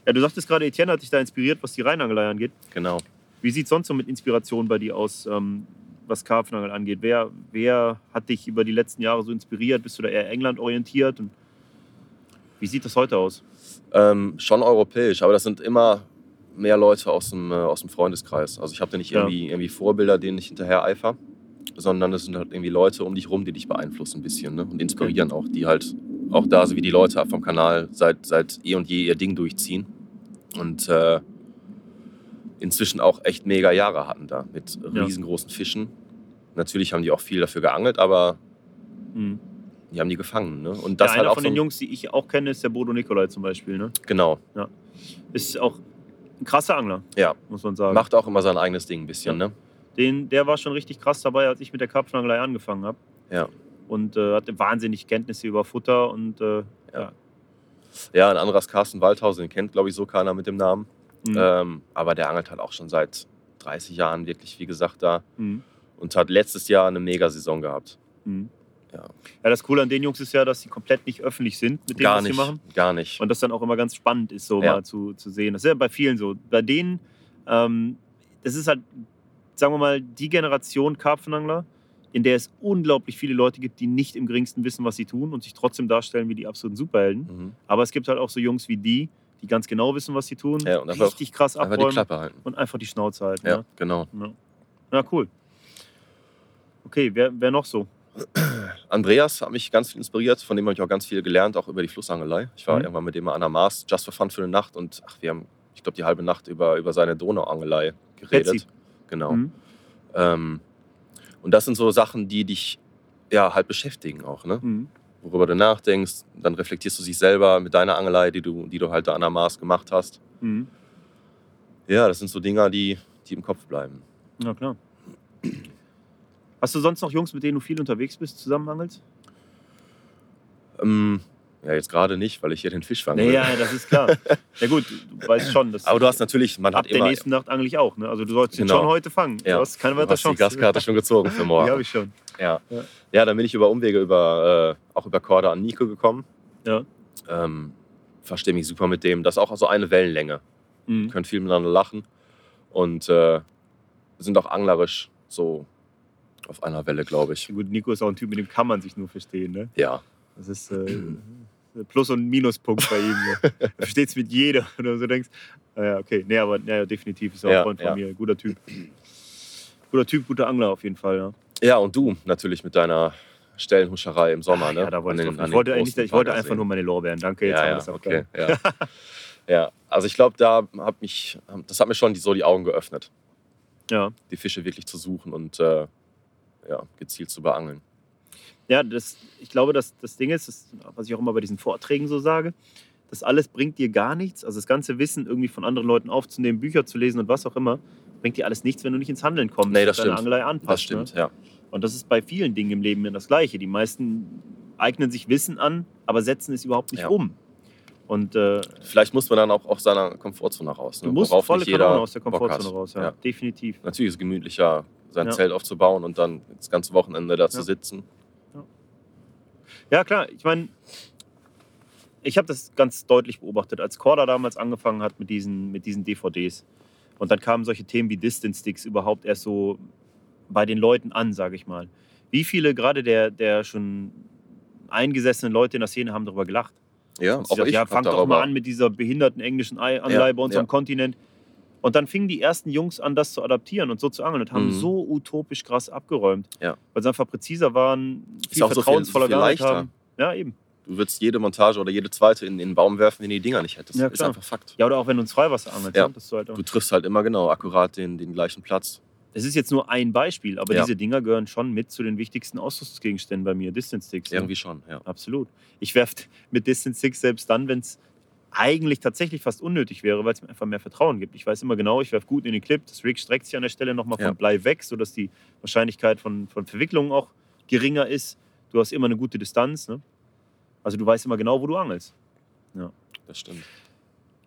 Speaker 1: ja, du sagtest gerade, Etienne hat dich da inspiriert, was die Rheinangelei angeht.
Speaker 2: Genau.
Speaker 1: Wie sieht es sonst so mit Inspiration bei dir aus, ähm, was Karpfenangeln angeht? Wer, wer hat dich über die letzten Jahre so inspiriert? Bist du da eher England orientiert? Und wie sieht das heute aus?
Speaker 2: Ähm, schon europäisch, aber das sind immer mehr Leute aus dem, äh, aus dem Freundeskreis. Also ich habe da nicht
Speaker 1: Ja.
Speaker 2: irgendwie, irgendwie Vorbilder, denen ich hinterher eifer, sondern es sind halt irgendwie Leute um dich rum, die dich beeinflussen ein bisschen ne? und inspirieren auch, die halt auch da, so wie die Leute vom Kanal, seit, seit eh und je ihr Ding durchziehen und äh, inzwischen auch echt mega Jahre hatten da mit riesengroßen Fischen. Natürlich haben die auch viel dafür geangelt, aber
Speaker 1: Hm.
Speaker 2: Die haben die gefangen. Ne? Und
Speaker 1: Ja,
Speaker 2: das halt
Speaker 1: einer
Speaker 2: auch
Speaker 1: von
Speaker 2: so
Speaker 1: den Jungs, die ich auch kenne, ist der Bodo Nikolai zum Beispiel. Ne?
Speaker 2: Genau,
Speaker 1: Ist auch ein krasser Angler,
Speaker 2: ja.
Speaker 1: muss man sagen.
Speaker 2: Macht auch immer sein eigenes Ding ein bisschen, ne?
Speaker 1: Den, der war schon richtig krass dabei, als ich mit der Karpfenangelei angefangen habe.
Speaker 2: Ja.
Speaker 1: Und äh, hatte wahnsinnig Kenntnisse über Futter und äh,
Speaker 2: Ja, ein anderer ist Carsten Waldhausen, den kennt, glaube ich, so keiner mit dem Namen.
Speaker 1: mh,
Speaker 2: Ähm, aber der angelt halt auch schon seit 30 Jahren wirklich, wie gesagt, da
Speaker 1: mh,
Speaker 2: und hat letztes Jahr eine Mega-Saison gehabt.
Speaker 1: mh.
Speaker 2: Ja.
Speaker 1: ja, das Coole an den Jungs ist ja, dass sie komplett nicht öffentlich sind mit dem,
Speaker 2: Gar
Speaker 1: was
Speaker 2: nicht,
Speaker 1: sie machen.
Speaker 2: gar nicht.
Speaker 1: Und das dann auch immer ganz spannend ist, so
Speaker 2: Ja.
Speaker 1: mal zu, zu sehen. Das ist ja bei vielen so. Bei denen, ähm, das ist halt, sagen wir mal, die Generation Karpfenangler, in der es unglaublich viele Leute gibt, die nicht im geringsten wissen, was sie tun und sich trotzdem darstellen wie die absoluten Superhelden.
Speaker 2: Mhm.
Speaker 1: Aber es gibt halt auch so Jungs wie die, die ganz genau wissen, was sie tun,
Speaker 2: Ja, und
Speaker 1: richtig krass
Speaker 2: Einfach die
Speaker 1: abräumen
Speaker 2: Klappe halten.
Speaker 1: und einfach die Schnauze halten.
Speaker 2: Ja,
Speaker 1: Ja,
Speaker 2: genau.
Speaker 1: ja. ja cool. Okay, wer, wer noch so?
Speaker 2: Andreas hat mich ganz viel inspiriert, von dem habe ich auch ganz viel gelernt, auch über die Flussangelei. Ich war
Speaker 1: Mhm.
Speaker 2: irgendwann mit dem mal an der Mars, just for fun für eine Nacht und ach, wir haben, ich glaube, die halbe Nacht über, über seine Donauangelei geredet.
Speaker 1: Betsy.
Speaker 2: Genau.
Speaker 1: Mhm.
Speaker 2: Ähm, und das sind so Sachen, die dich ja halt beschäftigen auch, ne?
Speaker 1: Mhm.
Speaker 2: Worüber du nachdenkst, dann reflektierst du dich selber mit deiner Angelei, die du, die du halt da an der Mars gemacht hast.
Speaker 1: Mhm.
Speaker 2: Ja, das sind so Dinger, die, die im Kopf bleiben.
Speaker 1: Ja, klar. Hast du sonst noch Jungs, mit denen du viel unterwegs bist, zusammenangelst?
Speaker 2: Ähm, ja, jetzt gerade nicht, weil ich hier den Fisch fange.
Speaker 1: Naja, das ist klar. <laughs> Ja gut, du weißt schon, dass
Speaker 2: Aber du hast natürlich, man
Speaker 1: ab
Speaker 2: hat
Speaker 1: der
Speaker 2: immer,
Speaker 1: nächsten Nacht eigentlich auch. Ne? Also du sollst ihn
Speaker 2: Genau.
Speaker 1: schon heute fangen.
Speaker 2: Ja.
Speaker 1: Du hast keine
Speaker 2: du
Speaker 1: weitere
Speaker 2: hast die
Speaker 1: Chance.
Speaker 2: Gaskarte schon gezogen für morgen. <laughs>
Speaker 1: Die habe ich schon.
Speaker 2: Ja.
Speaker 1: Ja.
Speaker 2: ja. dann bin ich über Umwege über, äh, auch über Korda an Nico gekommen.
Speaker 1: Ja.
Speaker 2: Ähm, Verstehe mich super mit dem. Das ist auch so eine Wellenlänge.
Speaker 1: Mhm.
Speaker 2: Können viel miteinander lachen. Und äh, sind auch anglerisch so auf einer Welle, glaube ich.
Speaker 1: Gut, Nico ist auch ein Typ, mit dem kann man sich nur verstehen. Ne?
Speaker 2: Ja.
Speaker 1: Das ist äh, Plus- und Minuspunkt bei ihm. Ne? <laughs> Versteht es mit jedem. Oder so denkst, ah ja, okay. Nee, aber ja, definitiv ist er auch
Speaker 2: Ja,
Speaker 1: ein Freund von
Speaker 2: ja.
Speaker 1: mir. Guter Typ. Guter Typ, guter Angler auf jeden Fall. Ja,
Speaker 2: Ja, und du natürlich mit deiner Stellenhuscherei im Sommer. ne?
Speaker 1: ja da wollte ich,
Speaker 2: den-
Speaker 1: ich wollte, eigentlich, ich wollte einfach nur meine Lorbeeren. Danke, jetzt
Speaker 2: ja,
Speaker 1: haben wir
Speaker 2: ja,
Speaker 1: das auch
Speaker 2: okay. Ja. ja, also ich glaube, da hat mich, das hat mir schon die, so die Augen geöffnet,
Speaker 1: Ja.
Speaker 2: die Fische wirklich zu suchen und äh, ja, gezielt zu beangeln.
Speaker 1: Ja, das, ich glaube, dass das Ding ist, das, was ich auch immer bei diesen Vorträgen so sage, das alles bringt dir gar nichts. Also das ganze Wissen irgendwie von anderen Leuten aufzunehmen, Bücher zu lesen und was auch immer, bringt dir alles nichts, wenn du nicht ins Handeln kommst
Speaker 2: Nee, das
Speaker 1: und deine
Speaker 2: stimmt.
Speaker 1: Angelei anpasst.
Speaker 2: Das stimmt, ja.
Speaker 1: Ne? Und das ist bei vielen Dingen im Leben das Gleiche. Die meisten eignen sich Wissen an, aber setzen es überhaupt nicht
Speaker 2: Ja.
Speaker 1: um. Und äh,
Speaker 2: Vielleicht muss man dann auch aus seiner Komfortzone raus. Ne?
Speaker 1: du musst
Speaker 2: worauf
Speaker 1: volle Kanone aus der Komfortzone raus. Ja.
Speaker 2: Ja.
Speaker 1: Definitiv.
Speaker 2: Natürlich ist es gemütlicher, sein
Speaker 1: Ja.
Speaker 2: Zelt aufzubauen und dann das ganze Wochenende da zu
Speaker 1: Ja.
Speaker 2: sitzen.
Speaker 1: Ja, klar. Ich meine, ich habe das ganz deutlich beobachtet, als Corda damals angefangen hat mit diesen, mit diesen DVDs. Und dann kamen solche Themen wie Distance Sticks überhaupt erst so bei den Leuten an, sage ich mal. Wie viele gerade der, der schon eingesessenen Leute in der Szene haben darüber gelacht?
Speaker 2: Ja,
Speaker 1: sie sagt, ja, fangt doch mal an mit dieser behinderten englischen Ei- Anleihe
Speaker 2: Ja,
Speaker 1: bei unserem
Speaker 2: ja.
Speaker 1: Kontinent. Und dann fingen die ersten Jungs an, das zu adaptieren und so zu angeln und haben
Speaker 2: Mhm.
Speaker 1: so utopisch krass abgeräumt.
Speaker 2: Ja.
Speaker 1: Weil sie einfach präziser waren,
Speaker 2: Ist
Speaker 1: viel
Speaker 2: auch so viel-
Speaker 1: vertrauensvoller
Speaker 2: so viel
Speaker 1: haben. Ja, eben.
Speaker 2: Du würdest jede Montage oder jede zweite in, in den Baum werfen, wenn du die Dinger nicht hättest.
Speaker 1: Ja,
Speaker 2: ist
Speaker 1: klar.
Speaker 2: einfach Fakt.
Speaker 1: Ja, oder auch wenn du ins Freiwasser angelst.
Speaker 2: Ja.
Speaker 1: Ne? Halt auch,
Speaker 2: Du triffst halt immer genau akkurat den, den gleichen Platz.
Speaker 1: Das ist jetzt nur ein Beispiel, aber
Speaker 2: Ja.
Speaker 1: diese Dinger gehören schon mit zu den wichtigsten Ausrüstungsgegenständen bei mir, Distance Sticks. ne?
Speaker 2: Irgendwie schon, ja.
Speaker 1: Absolut. Ich werfe mit Distance Sticks selbst dann, wenn es eigentlich tatsächlich fast unnötig wäre, weil es mir einfach mehr Vertrauen gibt. Ich weiß immer genau, ich werfe gut in den Clip, das Rig streckt sich an der Stelle nochmal vom
Speaker 2: Ja.
Speaker 1: Blei weg, sodass die Wahrscheinlichkeit von, von Verwicklungen auch geringer ist. Du hast immer eine gute Distanz. Ne? Also du weißt immer genau, wo du angelst.
Speaker 2: Das stimmt.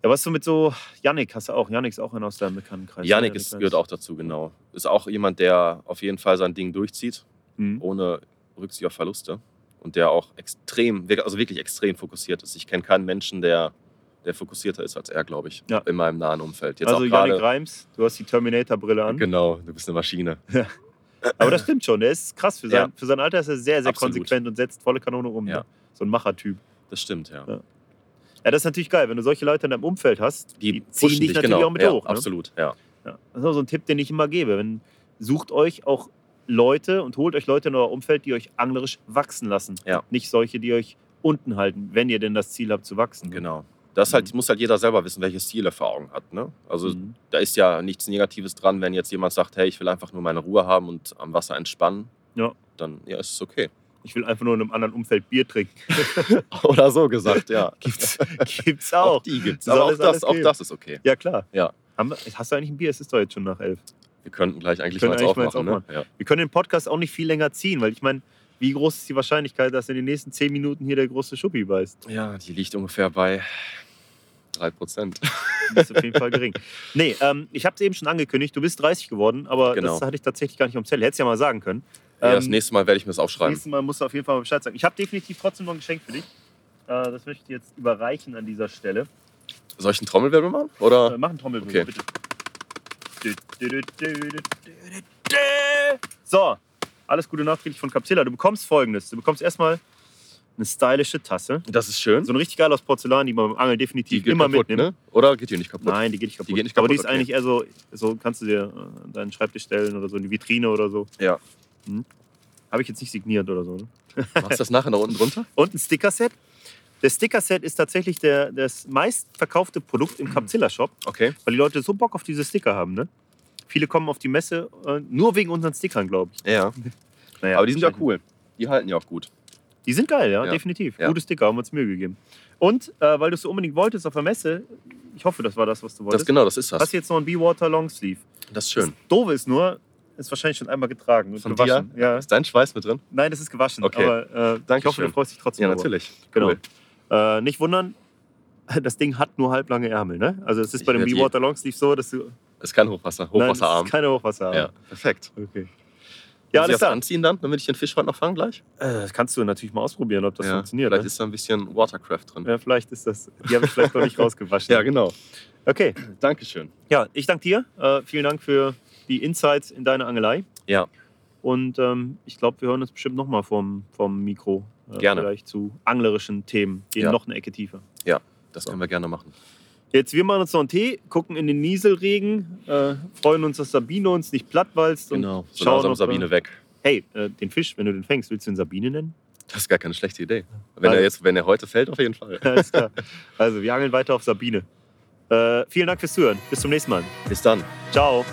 Speaker 1: Ja, was du mit so Yannick hast du auch. Yannick ist auch einer aus deinem Bekanntenkreis.
Speaker 2: Yannick
Speaker 1: ne?
Speaker 2: ist,
Speaker 1: Yannick
Speaker 2: gehört auch dazu, genau. Ist auch jemand, der auf jeden Fall sein Ding durchzieht,
Speaker 1: Mhm.
Speaker 2: ohne Rücksicht auf Verluste. Und der auch extrem, also wirklich extrem fokussiert ist. Ich kenne keinen Menschen, der, der fokussierter ist als er, glaube ich,
Speaker 1: Ja.
Speaker 2: in meinem nahen Umfeld. Jetzt
Speaker 1: Also Yannick. Reims, du hast die Terminator-Brille an.
Speaker 2: Genau, du bist eine Maschine.
Speaker 1: Aber das stimmt schon, der ist krass. Für sein,
Speaker 2: Ja.
Speaker 1: für sein Alter ist er sehr, sehr
Speaker 2: Absolut.
Speaker 1: konsequent und setzt volle Kanone um.
Speaker 2: Ja.
Speaker 1: Ne? So ein Machertyp.
Speaker 2: Das stimmt, ja.
Speaker 1: Ja. Das ist natürlich geil, wenn du solche Leute in deinem Umfeld hast.
Speaker 2: Die,
Speaker 1: ziehen
Speaker 2: pushen
Speaker 1: dich
Speaker 2: dich,
Speaker 1: natürlich
Speaker 2: genau.
Speaker 1: auch mit
Speaker 2: ja,
Speaker 1: hoch. Ne?
Speaker 2: Absolut, ja.
Speaker 1: Ja. Das ist auch so ein Tipp, den ich immer gebe. Wenn, sucht euch auch Leute und holt euch Leute in euer Umfeld, die euch anglerisch wachsen lassen.
Speaker 2: Ja.
Speaker 1: Nicht solche, die euch unten halten, wenn ihr denn das Ziel habt zu wachsen.
Speaker 2: Genau. Das halt,
Speaker 1: Mhm.
Speaker 2: muss halt jeder selber wissen, welches Ziel er vor Augen hat. Ne? Also
Speaker 1: Mhm.
Speaker 2: da ist ja nichts Negatives dran, wenn jetzt jemand sagt, hey, ich will einfach nur meine Ruhe haben und am Wasser entspannen.
Speaker 1: Ja.
Speaker 2: Dann ja, ist es okay.
Speaker 1: Ich will einfach nur in einem anderen Umfeld Bier trinken. <laughs>
Speaker 2: Oder so gesagt, ja. <laughs>
Speaker 1: Gibt's, gibt's auch.
Speaker 2: die gibt's.
Speaker 1: Soll
Speaker 2: Aber auch das, auch das ist okay.
Speaker 1: Ja, klar.
Speaker 2: Ja.
Speaker 1: Wir, hast du eigentlich ein Bier? Es ist doch jetzt schon nach elf.
Speaker 2: Wir könnten gleich eigentlich
Speaker 1: Können
Speaker 2: mal
Speaker 1: eigentlich
Speaker 2: eins
Speaker 1: mal
Speaker 2: aufmachen. Ne? Ja.
Speaker 1: Wir können den Podcast auch nicht viel länger ziehen, weil ich meine, wie groß ist die Wahrscheinlichkeit, dass in den nächsten zehn Minuten hier der große Schuppi beißt?
Speaker 2: ja, die liegt ungefähr bei 3%.
Speaker 1: Das ist auf jeden Fall gering. Nee, ähm, ich habe es eben schon angekündigt, du bist 30 geworden, aber
Speaker 2: Genau.
Speaker 1: das hatte ich tatsächlich gar nicht am Zettel. Hättest ja mal sagen können.
Speaker 2: Ja, das
Speaker 1: Ähm,
Speaker 2: nächste Mal werde ich mir das
Speaker 1: das
Speaker 2: aufschreiben.
Speaker 1: nächste Mal musst du auf jeden Fall Bescheid sagen. Ich habe definitiv trotzdem noch ein Geschenk für dich. Äh, das möchte ich dir jetzt überreichen an dieser Stelle.
Speaker 2: Soll ich einen Trommelwirbel machen? Oder?
Speaker 1: Äh, mach einen Trommelwirbel,
Speaker 2: Okay.
Speaker 1: bitte. So, alles Gute nachträglich von Capsilla. Du bekommst folgendes. Du bekommst erstmal eine stylische Tasse.
Speaker 2: Das ist schön.
Speaker 1: So eine richtig geil aus Porzellan, die man beim Angeln definitiv immer
Speaker 2: kaputt,
Speaker 1: mitnimmt.
Speaker 2: ne? Oder geht die nicht kaputt?
Speaker 1: Nein, die geht nicht kaputt.
Speaker 2: Die geht nicht
Speaker 1: Aber die
Speaker 2: kaputt,
Speaker 1: ist eigentlich eher so, so kannst du dir äh, an deinen Schreibtisch stellen oder so, in die Vitrine oder so.
Speaker 2: Ja.
Speaker 1: Habe ich jetzt nicht signiert oder so. Ne? <laughs>
Speaker 2: Machst du das nachher da unten drunter? <laughs>
Speaker 1: Und ein Sticker-Set. Das Sticker-Set ist tatsächlich der, das meistverkaufte Produkt im Capsilla-Shop,
Speaker 2: Okay.
Speaker 1: weil die Leute so Bock auf diese Sticker haben. Ne? Viele kommen auf die Messe äh, nur wegen unseren Stickern, glaube ich.
Speaker 2: Ja. <laughs>
Speaker 1: Naja,
Speaker 2: Aber die sind ja cool. Die halten ja auch gut.
Speaker 1: Die sind geil, ja,
Speaker 2: Ja.
Speaker 1: definitiv.
Speaker 2: Ja.
Speaker 1: Gute Sticker, haben wir uns Mühe gegeben. Und äh, weil du es so unbedingt wolltest auf der Messe, ich hoffe, das war das, was du
Speaker 2: Das,
Speaker 1: wolltest,
Speaker 2: genau, das ist
Speaker 1: hast
Speaker 2: das.
Speaker 1: du jetzt noch ein Be-Water Longsleeve.
Speaker 2: Das ist schön.
Speaker 1: Das Doofe ist nur, ist wahrscheinlich schon einmal getragen und
Speaker 2: Von
Speaker 1: gewaschen. Ja.
Speaker 2: Ist dein Schweiß mit drin?
Speaker 1: Nein, das ist gewaschen.
Speaker 2: Okay.
Speaker 1: Aber äh, ich hoffe,
Speaker 2: Dankeschön.
Speaker 1: du freust dich trotzdem.
Speaker 2: Ja,
Speaker 1: darüber.
Speaker 2: natürlich.
Speaker 1: Genau.
Speaker 2: Cool.
Speaker 1: Äh, nicht wundern, <laughs> das Ding hat nur halblange Ärmel. Ne? Also es ist
Speaker 2: Ich
Speaker 1: bei dem
Speaker 2: werd
Speaker 1: Be-Water Longsleeve so, dass du...
Speaker 2: Ist kein Hochwasser.
Speaker 1: Nein, es
Speaker 2: Hochwasserarm.
Speaker 1: ist keine Hochwasserarm.
Speaker 2: ja, perfekt.
Speaker 1: Okay.
Speaker 2: Ja, alles
Speaker 1: klar.
Speaker 2: anziehen dann, damit ich den Fisch heute noch fangen gleich?
Speaker 1: Äh, kannst du natürlich mal ausprobieren, ob das
Speaker 2: ja.
Speaker 1: funktioniert.
Speaker 2: Vielleicht
Speaker 1: ne?
Speaker 2: ist da ein bisschen Watercraft drin.
Speaker 1: ja, vielleicht ist das... Die habe ich vielleicht noch nicht <laughs> rausgewaschen.
Speaker 2: Ja, genau.
Speaker 1: Okay.
Speaker 2: Dankeschön.
Speaker 1: Ja, ich danke dir. Äh, vielen Dank für die Insights in deine Angelei.
Speaker 2: Ja.
Speaker 1: Und ähm, ich glaube, wir hören uns bestimmt nochmal vom, vom Mikro. Äh,
Speaker 2: Gerne.
Speaker 1: Vielleicht zu anglerischen Themen. Gehen
Speaker 2: Ja.
Speaker 1: noch eine Ecke tiefer.
Speaker 2: Das können wir gerne machen.
Speaker 1: Jetzt, wir machen uns noch einen Tee, gucken in den Nieselregen, äh, freuen uns, dass Sabine uns nicht plattwalzt. Und
Speaker 2: Genau. So
Speaker 1: schauen, ob,
Speaker 2: Sabine
Speaker 1: äh,
Speaker 2: weg.
Speaker 1: Hey, äh, den Fisch, wenn du den fängst, willst du ihn Sabine nennen?
Speaker 2: Das ist gar keine schlechte Idee. Wenn
Speaker 1: Also-
Speaker 2: er jetzt, wenn er heute fällt, auf jeden Fall. <laughs>
Speaker 1: Alles klar. Also, wir angeln weiter auf Sabine. Äh, vielen Dank fürs Zuhören. Bis zum nächsten Mal.
Speaker 2: Bis dann.
Speaker 1: Ciao.